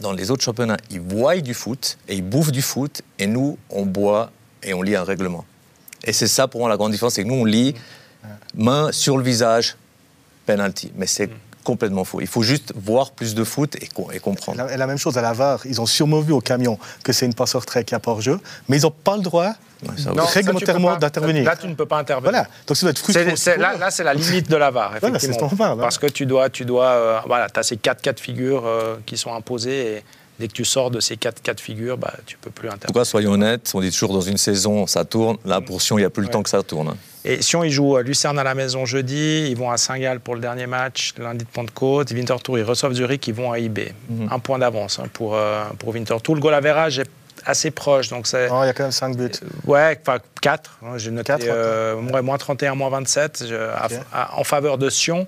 dans les autres championnats, ils voient du foot et ils bouffent du foot, et nous, on boit et on lit un règlement. Et c'est ça pour moi la grande différence, c'est que nous, on lit main sur le visage, penalty. Mais c'est complètement faux. Il faut juste voir plus de foot et, co- et comprendre. La, et la même chose à la VAR, ils ont sûrement vu au camion que c'est une passeur très qui a pas hors-jeu, mais ils n'ont pas le droit ça, Non, réglementairement d'intervenir. Là, tu ne peux pas intervenir. Voilà, donc ça doit être frustrant. Là, c'est la limite de la VAR, effectivement. voilà. Parce que tu dois, tu dois, euh, voilà, tu as ces quatre cas de figure euh, qui sont imposés et dès que tu sors de ces quatre cas de figure, bah, tu peux plus En tout intervenir. cas, soyons honnêtes, on dit toujours dans une saison, ça tourne. Là, pour Sion, il n'y a plus le Ouais. temps que ça tourne. Et Sion, ils jouent à Lucerne à la maison jeudi, ils vont à Saint-Gall pour le dernier match, lundi de Pentecôte. Winterthur, ils reçoivent Zurich, ils vont à IB. Mhm. Un point d'avance hein, pour, euh, pour Winterthur. Le goal average est assez proche, donc c'est... Non, il y a quand même 5 buts. Ouais, enfin 4. J'ai noté Quatre, euh, ouais, moins 31, moins 27 je- à- Ok. à- en faveur de Sion.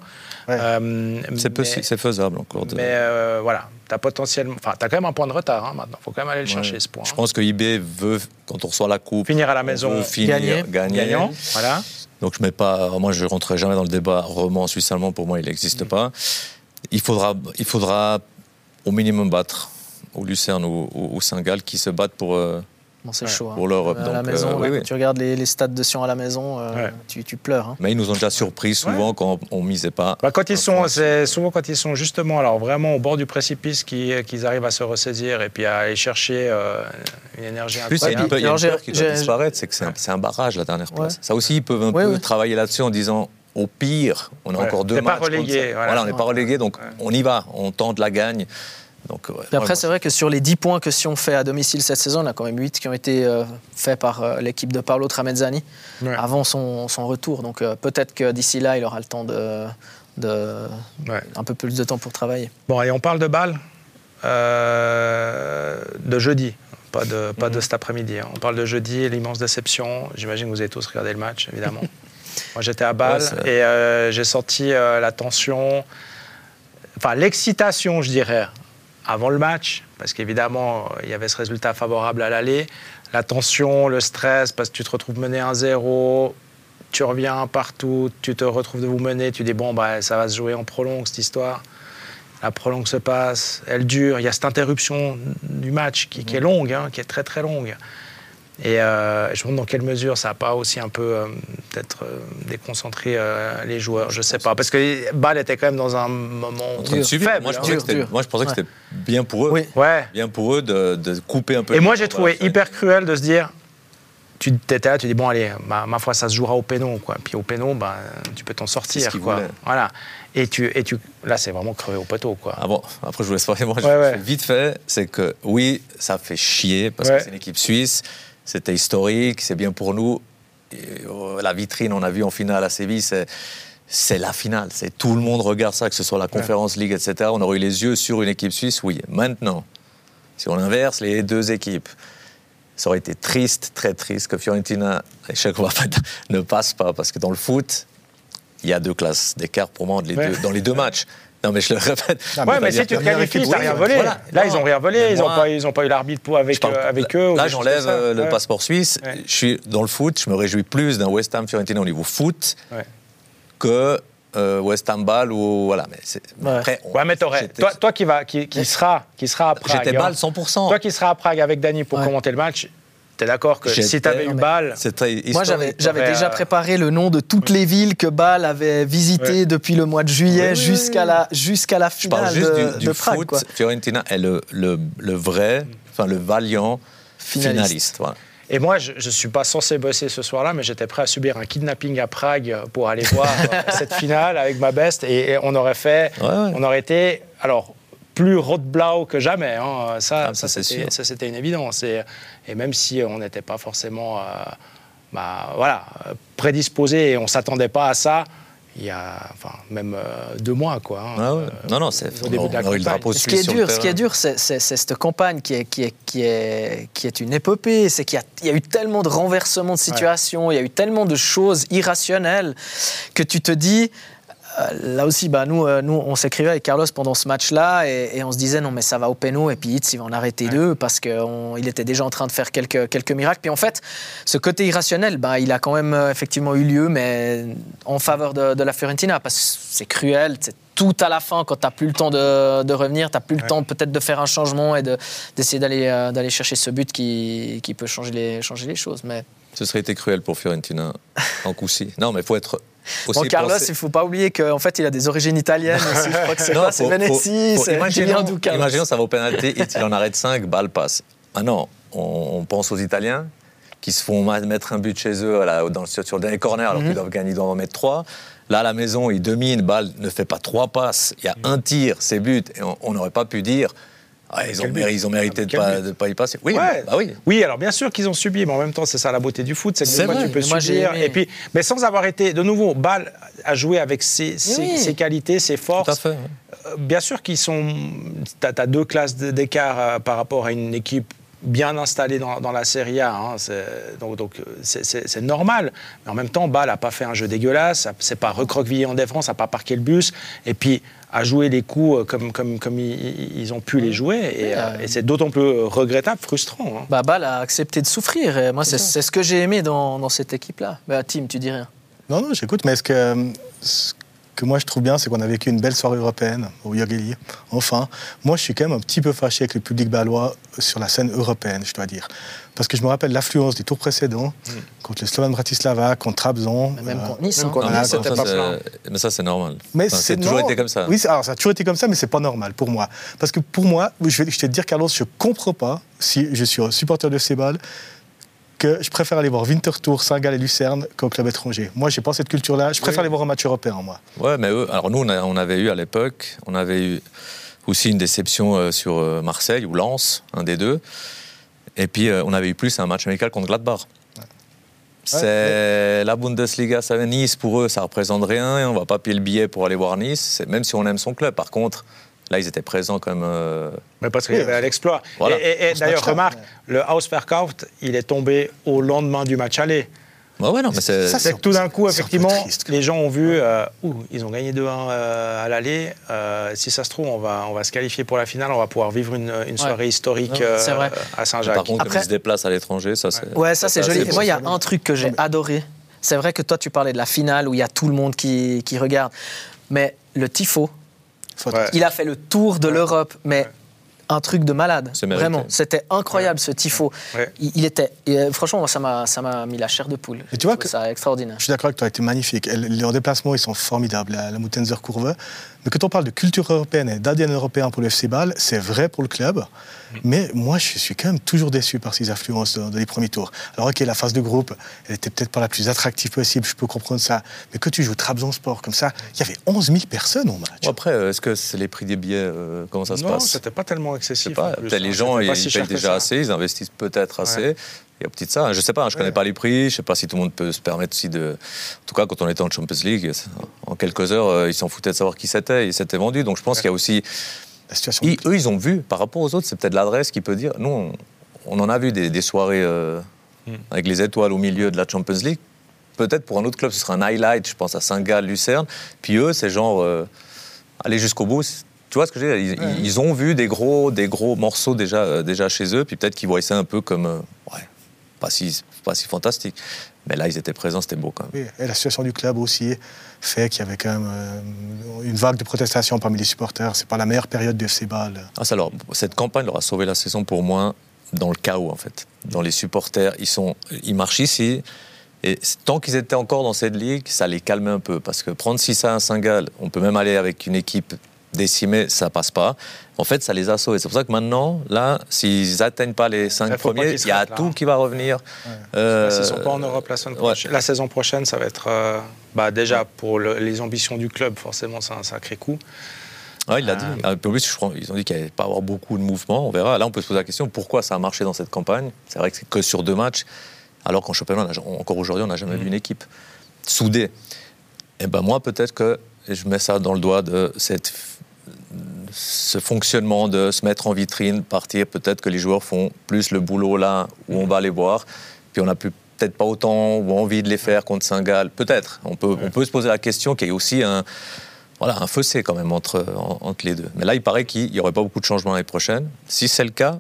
Ouais. Euh, C'est mais- possi- c'est faisable encore. de- Mais euh, voilà, tu as potentiellement. Enfin, tu as quand même un point de retard hein, maintenant. Il faut quand même aller le chercher, Ouais. ce point. Je hein. pense que IB veut, quand on reçoit la coupe, Finir à la on maison, finir, gagner. gagner. gagnant. Voilà. Donc je mets pas, moi je rentrerai jamais dans le débat roman suisse-allemand. Pour moi, il n'existe pas. Il faudra, il faudra au minimum battre ou Lucerne ou, ou- ou Saint-Gall qui se battent pour. euh, Bon, c'est Ouais. chaud. hein. Pour l'Europe, À la donc, maison, euh, oui, oui. tu regardes les, les stades de Sion à la maison, euh, Ouais. tu, tu pleures. hein. mais ils nous ont déjà surpris souvent quand on misait pas. Bah, quand ils sont, c'est souvent quand ils sont justement, alors vraiment au bord du précipice, qu'ils qu'ils arrivent à se ressaisir et puis à aller chercher euh, une énergie plus, il y a une, il y a une peur qui doit disparaître, c'est que c'est un, barrage la dernière place. Ouais. Ça aussi, ils peuvent un Ouais, peu ouais. travailler là-dessus en disant. Au pire, on a Ouais. encore deux T'es pas matchs. contre relégué, voilà. on n'est pas relégué, donc on y va, on tente la gagne. Donc, ouais, Puis après, c'est vrai que sur les 10 points que Sion fait à domicile cette saison, on a quand même 8 qui ont été euh, faits par euh, l'équipe de Paolo Tramezzani Ouais. avant son, son retour. Donc euh, peut-être que d'ici là, il aura le temps de, de- Ouais. un peu plus de temps pour travailler. Bon, et on parle de balle euh, de jeudi, pas de, pas Mhm. de cet après-midi. hein. On parle de jeudi, l'immense déception. J'imagine que vous avez tous regardé le match, évidemment. Moi, j'étais à Bâle et j'ai senti la tension, enfin l'excitation, je dirais, avant le match, parce qu'évidemment, il y avait ce résultat favorable à l'aller. La tension, le stress, parce que tu te retrouves mené 1-0, tu reviens partout, tu te retrouves de vous mener, tu dis bon, bah, ça va se jouer en prolongue cette histoire. La prolongue se passe, elle dure, il y a cette interruption du match qui, qui est longue, hein, qui est très très longue. Et euh, je me demande dans quelle mesure ça n'a pas aussi un peu euh, peut-être euh, déconcentré euh, les joueurs, je sais pas. Parce que Bâle était quand même dans un moment en train de subir. faible. Moi, je pensais que Dur, c'était- dur. moi, je pensais que Ouais. c'était bien pour eux. Oui. Ouais. Bien pour eux de, de couper un peu. Et moi, j'ai trouvé hyper cruel de se dire, tu étais là, tu dis, bon, allez, ma, ma foi, ça se jouera au pénon, quoi. Puis au pénon, ben, tu peux t'en sortir, quoi. Voilà. Et tu, et tu, là, c'est vraiment crevé au poteau, quoi. Ah bon, après je vous laisse parler. Moi, je- Ouais, je- vite fait, c'est que oui, ça fait chier parce Ouais. que c'est une équipe suisse, c'était historique, c'est bien pour nous. Et, euh, la vitrine, on a vu en finale à Séville, c'est c'est la finale. C'est tout le monde regarde ça, que ce soit la Conférence League, etc. On aurait eu les yeux sur une équipe suisse. Oui, maintenant, si on inverse les deux équipes, ça aurait été triste, très triste que Fiorentina et ne passe pas parce que dans le foot, il y a deux classes d'écart pour moi les Ouais. deux- dans les deux matchs. Non, mais je le répète. Ouais, mais si tu te qualifies, t'as oui, rien volé. voilà. Là, Non, ils ont rien volé. Ils n'ont pas, ils ont pas eu l'arbitre pour avec, parle- euh, avec eux. Là, j'enlève euh, le Ouais. passeport suisse. Ouais. Je suis dans le foot, je me réjouis plus d'un West Ham Fiorentina au niveau foot Ouais. que euh, West Ham Ball ou voilà. Mais c'est- Ouais. après, on- Ouais, mais toi, toi qui, va, qui, qui, sera, qui sera à Prague. J'étais hein. balle 100%. Toi qui seras à Prague avec Dany pour Ouais. commenter le match, t'es d'accord que si t'avais eu très Moi, j'avais déjà euh, préparé le nom de toutes les villes que Bâle avait visitées Ouais. depuis le mois de juillet Oui, jusqu'à oui. la, jusqu'à la Je parle finale juste de, du, du de Prague. foot. quoi. Fiorentina est le, le, le vrai, enfin le valiant Finaliste. finaliste. voilà. Et moi, je ne suis pas censé bosser ce soir-là, mais j'étais prêt à subir un kidnapping à Prague pour aller voir cette finale avec ma best. Et, on aurait fait, on aurait été, alors, plus Rotblau que jamais. Hein. Ça, ah, ça, ça c'était une évidence. Et, et, même si on n'était pas forcément, euh, bah, voilà, prédisposé et on s'attendait pas à ça il y a enfin, même euh, deux mois. Quoi, hein, ah non, non, c'est au début de la campagne. Ce qui est dur, ce qui est dur, c'est cette campagne qui est, qui est, qui est, qui est une épopée. C'est qu'il y, y, a eu tellement de renversements de situation, il y a eu tellement de choses irrationnelles que tu te dis là aussi, bah, nous, euh, nous, on s'écrivait avec Carlos pendant ce match-là et, on se disait non, mais ça va au péno et puis Hitz, il va en arrêter deux parce qu'il était déjà en train de faire quelques, quelques miracles. Puis en fait, ce côté irrationnel, bah, il a quand même euh, effectivement eu lieu, mais en faveur de, la Fiorentina parce que c'est cruel, c'est tout à la fin, quand tu n'as plus le temps de, revenir, tu n'as plus le temps peut-être de faire un changement et d'essayer d'aller d'aller chercher ce but qui, qui, peut changer les, changer les choses. Mais... Ce serait été cruel pour Fiorentina en coup Non, mais il faut être Bon, Carlos, il ne faut pas oublier qu'en fait, il a des origines italiennes aussi. Je crois que c'est quoi C'est Venezia, c'est. Imaginons, ça va au pénalty, il en arrête 5, balle passe. Ah non, on, pense aux Italiens qui se font mettre un but chez eux dans, sur, le dernier corner alors qu'ils mhm. doivent gagner, ils doivent en mettre 3. Là, à la maison, ils dominent, balle ne fait pas trois passes. Il y a un tir, c'est but. Et on n'aurait pas pu dire ah, ils, ont ils, ont, mérité de ne pas, y passer. Oui, bah oui. oui, alors bien sûr qu'ils ont subi, mais en même temps, c'est ça la beauté du foot, c'est que fois, tu peux subir. Et puis, mais sans avoir été, de nouveau, Ball a joué avec ses, ses, qualités, ses forces. Tout à fait. Euh, bien sûr qu'ils sont. Tu as, deux classes d'écart euh, par rapport à une équipe bien installée dans, la Serie A. Hein. donc, donc c'est normal. Mais en même temps, Ball n'a pas fait un jeu dégueulasse, c'est pas recroquevillé en défense, n'a pas parqué le bus. Et puis, à jouer les coups euh, comme, comme, comme ils, ont pu les jouer. Et, euh, c'est d'autant plus regrettable, frustrant. Hein. Bah, Ball a accepté de souffrir. Et moi, c'est ce que j'ai aimé dans, dans cette équipe-là. Bah, Tim, tu dis rien Non, non, j'écoute. Mais est-ce que que moi je trouve bien, c'est qu'on a vécu une belle soirée européenne au Yageli. Enfin, moi je suis quand même un petit peu fâché avec le public balois sur la scène européenne, je dois dire. Parce que je me rappelle l'affluence des tours précédents, mm. contre le Slovan Bratislava, contre Trabzon. Même euh, contre Nice. Même hein. contre pas Mais ça c'est normal. Mais c'est toujours été comme ça. Oui, alors ça a toujours été comme ça, mais c'est pas normal pour moi. Parce que pour moi, je vais, je te dire Carlos, je comprends pas si je suis un supporter de Sebal que je préfère aller voir Winterthur, Saint-Gall et Lucerne qu'au club étranger. Moi, j'ai pas cette culture-là. Je préfère aller voir un match européen, moi. Ouais, mais eux, alors nous, on, avait eu à l'époque, on avait eu aussi une déception euh, sur euh, Marseille ou Lens, un des deux. Et puis, euh, on avait eu plus un match amical contre Gladbach. C'est la Bundesliga, ça Nice pour eux, ça représente rien. On va pas payer le billet pour aller voir Nice, même si on aime son club. Par contre, Là, ils étaient présents comme. Euh... Mais parce qu'il y avait l'exploit. Et, d'ailleurs, remarque, le Hausverkauf, il est tombé au lendemain du match aller. Bah ouais, non, mais c'est... tout d'un coup, effectivement, les gens ont vu, euh, ouh, ils ont gagné 2-1 euh, à l'aller. Euh, si ça se trouve, on va, on va se qualifier pour la finale, on va pouvoir vivre une, une soirée historique à Saint-Jacques. Par contre, Après... ils se déplacent à l'étranger, ça c'est. Ouais, ça c'est joli. Et moi, il y a un truc que j'ai adoré. C'est vrai que toi, tu parlais de la finale où il y a tout le monde qui, qui regarde. Mais le tifo, il a fait le tour de l'Europe, mais un truc de malade. Vraiment, c'était incroyable ce tifo. Il, était, euh, franchement, ça m'a, ça m'a mis la chair de poule. tu vois que ça extraordinaire. Je suis d'accord avec toi, été magnifique. Les déplacements, ils sont formidables. La, la Moutenzer Courve, mais quand on parle de culture européenne et d'ADN européen pour le FC Bâle, c'est vrai pour le club. Mais moi, je suis quand même toujours déçu par ces affluences dans, les premiers tours. Alors, ok, la phase de groupe, elle était peut-être pas la plus attractive possible, je peux comprendre ça. Mais que tu joues Trabzonspor comme ça, il y avait 11 000 personnes au match. après, euh, est-ce que c'est les prix des billets euh, Comment ça se passe? Non, c'était pas tellement excessif. Pas. les hein. gens, ils, payent déjà assez, ils investissent peut-être assez. Il y a petit ça. Je sais pas, je connais pas les prix. Je sais pas si tout le monde peut se permettre aussi de. En tout cas, quand on était en Champions League, en quelques heures, euh, ils s'en foutaient de savoir qui c'était. Ils s'étaient vendus. Donc je pense qu'il y a aussi. La situation eux, ils ont vu par rapport aux autres. C'est peut-être l'adresse qui peut dire. Nous, on, en a vu des, soirées euh, hmm. avec les étoiles au milieu de la Champions League. Peut-être pour un autre club, ce sera un highlight. Je pense à Saint-Gall, Lucerne. Puis eux, c'est genre euh, aller jusqu'au bout. Tu vois ce que je veux dire? Ils, ils, ont vu des gros, des gros morceaux déjà, déjà chez eux. Puis peut-être qu'ils voient ça un peu comme. ouais, pas si, pas si fantastique. Mais là, ils étaient présents, c'était beau quand même. et la situation du club aussi fait qu'il y avait quand même euh, une vague de protestations parmi les supporters. C'est pas la meilleure période du FC Bâle. Ah, alors, cette campagne leur a sauvé la saison pour moi dans le chaos en fait. Dans les supporters, ils, sont, ils marchent ici. Et tant qu'ils étaient encore dans cette ligue, ça les calmait un peu. Parce que prendre 6 à 1 Saint-Gall, on peut même aller avec une équipe décimés, ça passe pas. En fait, ça les a sauvés. C'est pour ça que maintenant, là, s'ils n'atteignent pas les cinq premiers, il y a tout qui va revenir. Euh, s'ils ne sont pas en Europe la, la saison prochaine, ça va être euh, bah, déjà pour les ambitions du club, forcément, c'est un sacré coup. il l'a dit. En plus, je crois, ils ont dit qu'il n'y allait pas avoir beaucoup de mouvements. On verra. Là, on peut se poser la question pourquoi ça a marché dans cette campagne? C'est vrai que c'est que sur deux matchs, alors qu'en championnat, encore aujourd'hui, on n'a jamais vu une équipe soudée. Et eh ben moi, peut-être que je mets ça dans le doigt de cette ce fonctionnement de se mettre en vitrine, partir, peut-être que les joueurs font plus le boulot là où on va les voir, puis on n'a peut-être pas autant ou envie de les faire contre Saint-Gall, peut-être. On peut, on peut se poser la question qu'il y ait aussi un, voilà, un fossé quand même entre, entre les deux. Mais là, il paraît qu'il n'y aurait pas beaucoup de changements l'année prochaine. Si c'est le cas,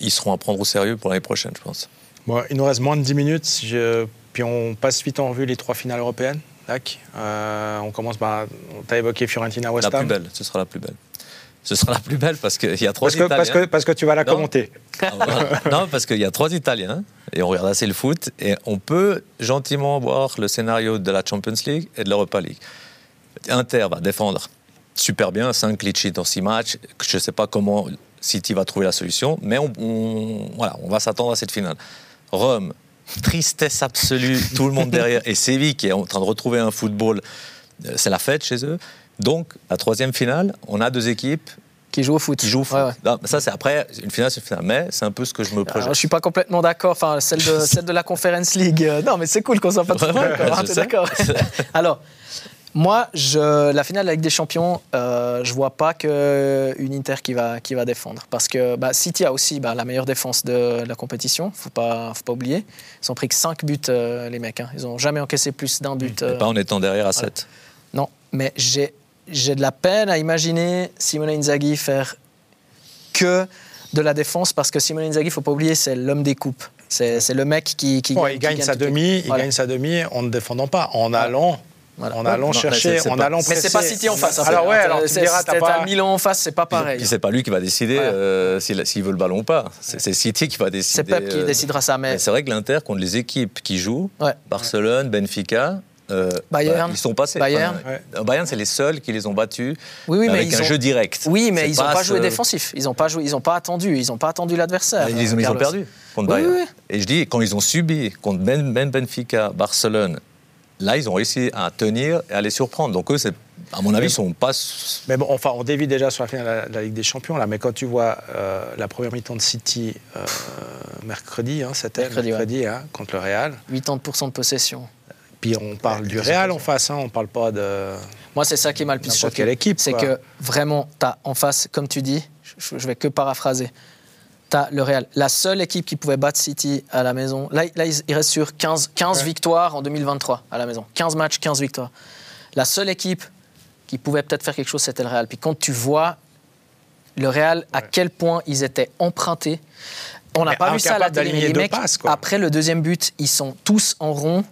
ils, seront à prendre au sérieux pour l'année prochaine, je pense. Bon, il nous reste moins de 10 minutes, puis on passe vite en revue les trois finales européennes. Euh, on commence par. Tu as évoqué Fiorentina West Ham. La plus belle, ce sera la plus belle. Ce sera la plus belle parce qu'il y a trois parce que, Italiens. Parce que, parce que tu vas la commenter. Ah, non, parce qu'il y a trois Italiens et on regarde assez le foot et on peut gentiment voir le scénario de la Champions League et de l'Europa League. Inter va défendre super bien, 5 clichés dans 6 matchs. Je ne sais pas comment City va trouver la solution, mais on, voilà, on va s'attendre à cette finale. Rome, tristesse absolue, tout le monde derrière. Et Séville qui est en train de retrouver un football, euh, c'est la fête chez eux. Donc, la troisième finale, on a deux équipes qui jouent au foot. Qui jouent au foot. ça, c'est après, une finale, c'est une finale. Mais c'est un peu ce que je me projette. Je je suis pas complètement d'accord. Enfin, celle de, celle de la Conference League. Euh, non, mais c'est cool qu'on soit pas. Hein, d'accord. Alors, moi, je, la finale avec des champions, euh, je vois pas qu'une Inter qui va, qui va défendre. Parce que bah, City a aussi bah, la meilleure défense de la compétition, faut pas, faut pas oublier. Ils ont pris que 5 buts, euh, les mecs. Hein. Ils n'ont jamais encaissé plus d'un but. Euh, pas en étant derrière à 7. Non, mais j'ai, j'ai de la peine à imaginer Simone Inzaghi faire que de la défense, parce que Simone Inzaghi, faut pas oublier, c'est l'homme des coupes. C'est, le mec qui, qui, il gagne, sa demi, il gagne sa demi en ne défendant pas, en allant en allant chercher, en allant Mais c'est pas City en face. Alors ouais, alors tu diras, t'as pas Milan en face, c'est pas pareil. Puis c'est pas lui qui va décider euh, s'il veut le ballon ou pas. C'est City qui va décider. C'est Pep qui euh, décidera ça. Mais, c'est vrai que l'Inter contre les équipes qui jouent, Barcelone, Benfica. Euh, Bayern, bah, ils sont passés. Bayern, Bayern c'est les seuls qui les ont battus oui, oui, avec un jeu direct. Oui, mais ils n'ont pas, joué défensif. Ils n'ont pas joué, ils ont pas attendu, ils n'ont pas attendu l'adversaire. Ils, ils, ont perdu contre Bayern. Et je dis quand ils ont subi contre ben, ben Benfica, Barcelone Là, ils ont réussi à tenir et à les surprendre. Donc eux, à mon avis, ils sont pas. Mais bon, enfin, on dévie déjà sur la finale de la, Ligue des Champions là. Mais quand tu vois euh, la première mi-temps de City euh, mercredi, hein, c'était mercredi, mercredi hein, contre le Real. 80% de possession. Puis on parle du Real en face, hein, on parle pas de. Moi, c'est ça qui m'a le plus choqué. quelle équipe C'est que vraiment, tu as en face, comme tu dis, je, je vais que paraphraser, tu le Real. La seule équipe qui pouvait battre City à la maison, là, là il reste sur 15, 15 victoires en 2023 à la maison. 15 matchs, 15 victoires. La seule équipe qui pouvait peut-être faire quelque chose, c'était le Real. Puis quand tu vois le Real, à quel point ils étaient empruntés, on n'a pas vu ça à la télé. Les mecs, après le deuxième but, ils sont tous en rond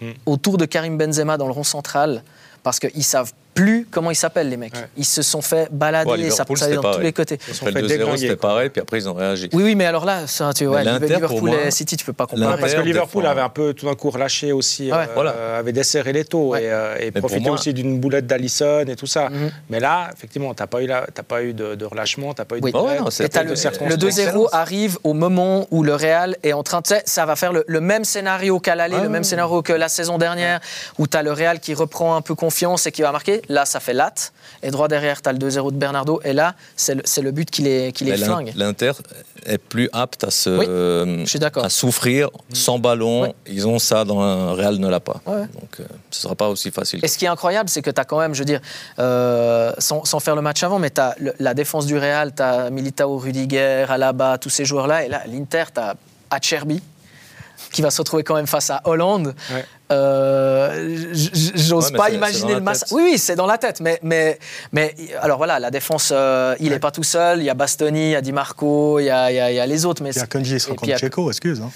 hmm. autour de Karim Benzema dans le rond central parce qu'ils savent plus comment ils s'appellent, les mecs. Ils se sont fait balader, ça, ça dans tous les côtés. Ils se sont fait 2-0, c'était pareil, puis après ils ont réagi. Oui, oui, mais alors là, ça, tu vois, Liverpool et City, tu peux pas comparer. Parce que Liverpool avait un peu tout d'un coup relâché aussi, euh, voilà. avait desserré les taux et, euh, profité aussi d'une boulette d'Alisson et tout ça. Mhm. Mais là, effectivement, tu n'as pas eu, pas eu de, relâchement, tu n'as pas eu de. le, 2-0 arrive au moment où le Real est en train de. Ça va faire le, même scénario qu'à l'aller, le même scénario que la saison dernière, où tu as le Real qui reprend un peu confiance et qui va marquer. Là, ça fait latte. Et droit derrière, tu as le 2-0 de Bernardo. Et là, c'est le, but qui les, qui les flingue. L'Inter est plus apte à, se, à souffrir sans ballon. Ils ont ça dans un Real ne l'a pas. Donc, euh, ce ne sera pas aussi facile. Et ce qui est incroyable, c'est que tu as quand même, je veux dire, euh, sans, faire le match avant, mais tu as la défense du Real, tu as Militao, Rudiger, Alaba, tous ces joueurs-là. Et là, l'Inter, tu as Acerbi qui va se retrouver quand même face à Hollande. Euh, j'ose pas imaginer le massacre. Oui, oui, c'est dans la tête. Mais, mais, mais alors voilà, la défense, euh, il n'est pas tout seul. Il y a Bastoni, il y a Di Marco, il y a, il y a, les autres. Mais il y a Kanji, il sera contre Checo, excuse. Hein.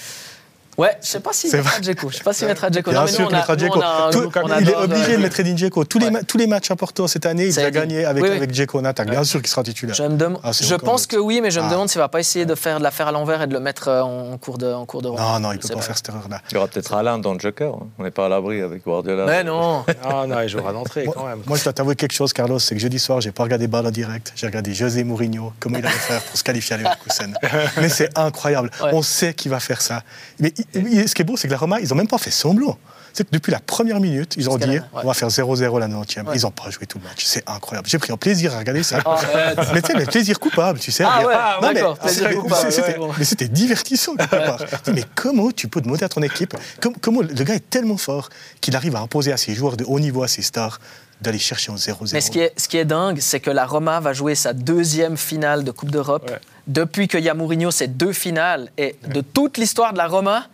Ouais, je sais pas s'il mettra Djeko. Je sais pas s'il mettra Djeko. Non, mais nous, on a, nous, on a, Tout, on il est obligé de mettre Edin Djeko. Tous, ouais. les, tous les matchs importants cette année, il a gagné avec, oui, oui. avec Djeko Natak. Bien sûr qu'il sera titulaire. Je, me dem... ah, je pense que oui, mais je me demande s'il va pas essayer de faire de la faire à l'envers et de le mettre en cours de en cours de Non, non, il peut pas faire cette erreur-là. Il y aura peut-être Alain dans le Joker. Hein. On n'est pas à l'abri avec Guardiola. Mais non. Ah non, il jouera d'entrée quand même. Moi, je dois t'avouer quelque chose, Carlos, c'est que jeudi soir, j'ai pas regardé balle en direct. J'ai regardé José Mourinho, comment il allait faire pour se qualifier à Leverkusen. Mais c'est incroyable. On sait qu'il va faire ça. Mais ce qui est beau, c'est que la Roma, ils ont même pas fait semblant. C'est que depuis la première minute, ils ont dit ouais. on va faire 0-0 la 90e. Ouais. Ils n'ont pas joué tout le match. C'est incroyable. J'ai pris un plaisir à regarder ça. Oh, mais tu sais, le plaisir coupable, tu sais. Ah ouais, ah, non, mais, plaisir coupable. C'était, mais c'était divertissant quelque part. mais comment tu peux demander à ton équipe comment, comment le gars est tellement fort qu'il arrive à imposer à ses joueurs de haut niveau, à ses stars, d'aller chercher en 0-0. Mais ce qui, est, ce qui est dingue, c'est que la Roma va jouer sa deuxième finale de Coupe d'Europe. Depuis que Mourinho, c'est deux finales. Et de toute l'histoire de la Roma,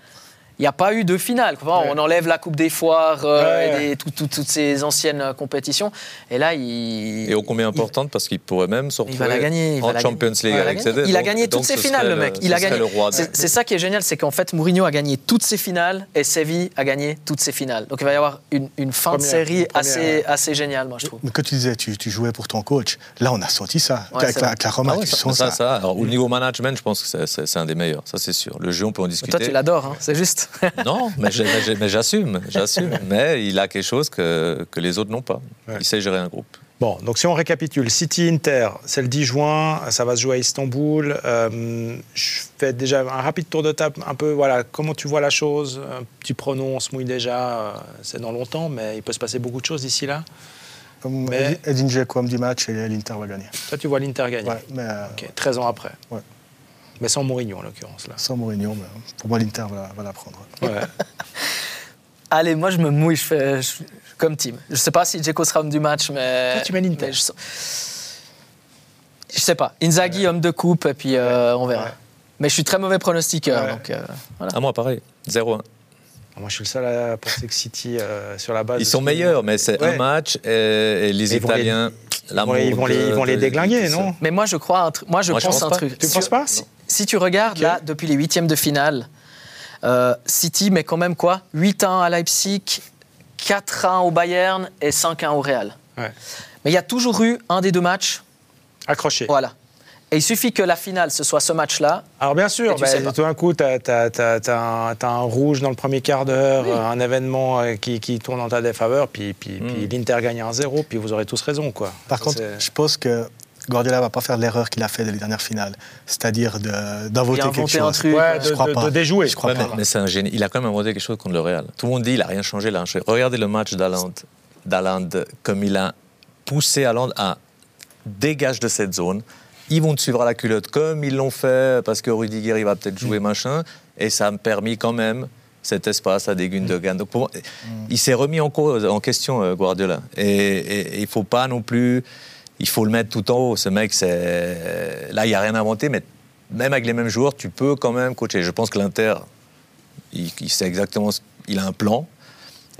il n'y a pas eu de finale. Enfin, ouais. On enlève la Coupe des Foires euh, ouais. et des, tout, tout, toutes ces anciennes compétitions. Et là, il. Et ô combien importante, parce qu'il pourrait même se retrouver il va la gagner, en la Champions League avec CD. Il a gagné toutes ses finales, le mec. Il a gagné. C'est ça qui est génial, c'est qu'en fait, Mourinho a gagné toutes ses finales et Séville a gagné toutes ses finales. Donc il va y avoir une, une fin première, de série première, assez, ouais. assez géniale, moi, je trouve. Mais quand tu disais, tu, tu, jouais pour ton coach, là, on a senti ça. avec, la, avec, la, Roma, ah tu ça, sens ça. ça. Alors, au niveau management, je pense que c'est un des meilleurs. Ça, c'est sûr. Le jeu, on peut en discuter. Toi, tu l'adores, hein, c'est juste. Non, mais j'assume, j'assume. mais il a quelque chose que, que les autres n'ont pas. Ouais. Il sait gérer un groupe. Bon, donc si on récapitule, City Inter, c'est le 10 juin, ça va se jouer à Istanbul. Euh, je fais déjà un rapide tour de table, un peu, voilà, comment tu vois la chose Un petit pronom, on se mouille déjà, c'est dans longtemps, mais il peut se passer beaucoup de choses d'ici là. Mais... Edin Dzeko dit match et l'Inter va gagner. Toi, tu vois l'Inter gagner ouais, mais euh... okay, 13 ans après. Ouais. Mais sans Mourinho, en l'occurrence. là. Sans Mourinho, mais pour moi, l'Inter va, va, la prendre. Ouais. Allez, moi, je me mouille, je fais je, comme team. Je sais pas si Dzeko sera homme du match, mais. Toi, tu mets l'Inter. Je, je, sais pas. Inzaghi, ouais. homme de coupe, et puis euh, on verra. Ouais. Mais je suis très mauvais pronostiqueur, ouais. donc. Euh, voilà. À moi, pareil. 0-1. Moi, je suis le seul à penser que City, euh, sur la base. Ils sont meilleurs, mais c'est un match et, et les et Italiens. Ils vont les, ils vont les, ils vont les déglinguer, non Mais moi, je crois. Moi, je moi, pense je un truc. Tu ne penses pas? Si, si, tu regardes, okay. là, depuis les huitièmes de finale, euh, City met quand même quoi? 8-1 à Leipzig, 4-1 au Bayern et 5-1 au Real. Ouais. Mais il y a toujours eu un des deux matchs. Accroché. Voilà. Et il suffit que la finale, ce soit ce match-là. Alors bien sûr, bah, tout d'un coup, tu as, as, as, as, un rouge dans le premier quart d'heure, oui. un événement euh, qui, qui, tourne en ta défaveur, puis, puis, mm. puis l'Inter gagne 1-0, puis vous aurez tous raison. Quoi. Par Ça, contre, je pense que Guardiola va pas faire l'erreur qu'il a fait dans les dernières finales, c'est-à-dire d'inventer quelque chose. Un truc, ouais, de, de, de, déjouer. Je crois ouais, pas. Mais, c'est un génie. Il a quand même inventé quelque chose contre le Real. Tout le monde dit il a rien changé, changé. Regardez le match d'Aland, comme il a poussé Aland à dégage de cette zone. Ils vont te suivre à la culotte comme ils l'ont fait parce que Rudiger il va peut-être jouer mmh. machin et ça a permis quand même cet espace à des Gundogan. Donc pour moi, mmh. il s'est remis en, cause, en question euh, Guardiola et, et, et il faut pas non plus il faut le mettre tout en haut. Ce mec, c'est là, il n'y a rien inventé, mais même avec les mêmes joueurs, tu peux quand même coacher. Je pense que l'Inter, il, sait exactement, il a un plan,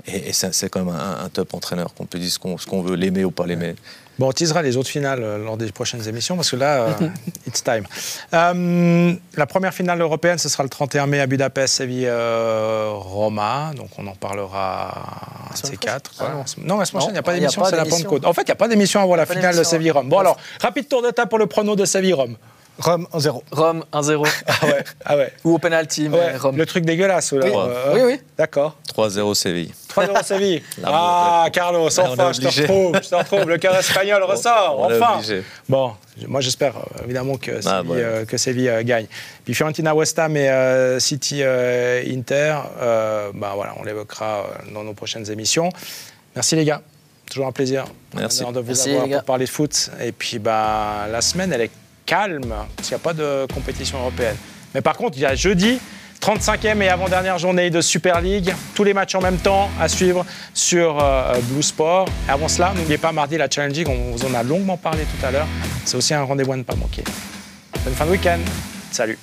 et, c'est quand même un, top entraîneur, qu'on peut dire ce qu'on qu veut, l'aimer ou pas l'aimer. Bon, on teasera les autres finales euh, lors des prochaines émissions parce que là, euh, it's time. Euh, la première finale européenne, ce sera le 31 mai à Budapest, Séville-Roma. Donc on en parlera ces quatre. Ah, non. non, la semaine prochaine, il n'y a pas d'émission, c'est la Pentecôte. En fait, il n'y a pas d'émission avant la finale de Séville-Rome. Bon, alors, rapide tour de table pour le prono de Séville-Rome. Rome 1-0. Rome 1-0. ah, ouais, ah ouais. Ou au penalty, mais ouais, Rome. Le truc dégueulasse, là. Oui, euh, oui. oui. D'accord. 3-0 Séville. 3-0 Séville. ah, Carlos, enfin, je te retrouve, je te retrouve. Le cœur espagnol ressort, on enfin. Bon, moi j'espère euh, évidemment que Séville, ah, ouais. euh, que Séville euh, gagne. Puis Fiorentina, West Ham et euh, City, Inter, bah, voilà, on l'évoquera dans nos prochaines émissions. Merci les gars. Toujours un plaisir Merci. de vous Merci, avoir pour parler de foot. Et puis bah, la semaine, elle est calme, parce qu'il n'y a pas de compétition européenne. Mais par contre, il y a jeudi, 35e et avant-dernière journée de Super League. Tous les matchs en même temps à suivre sur euh, Blue Sport. Et avant cela, n'oubliez pas mardi la Challenge League, on vous en a longuement parlé tout à l'heure. C'est aussi un rendez-vous à ne pas manquer. Bonne fin de week-end. Salut.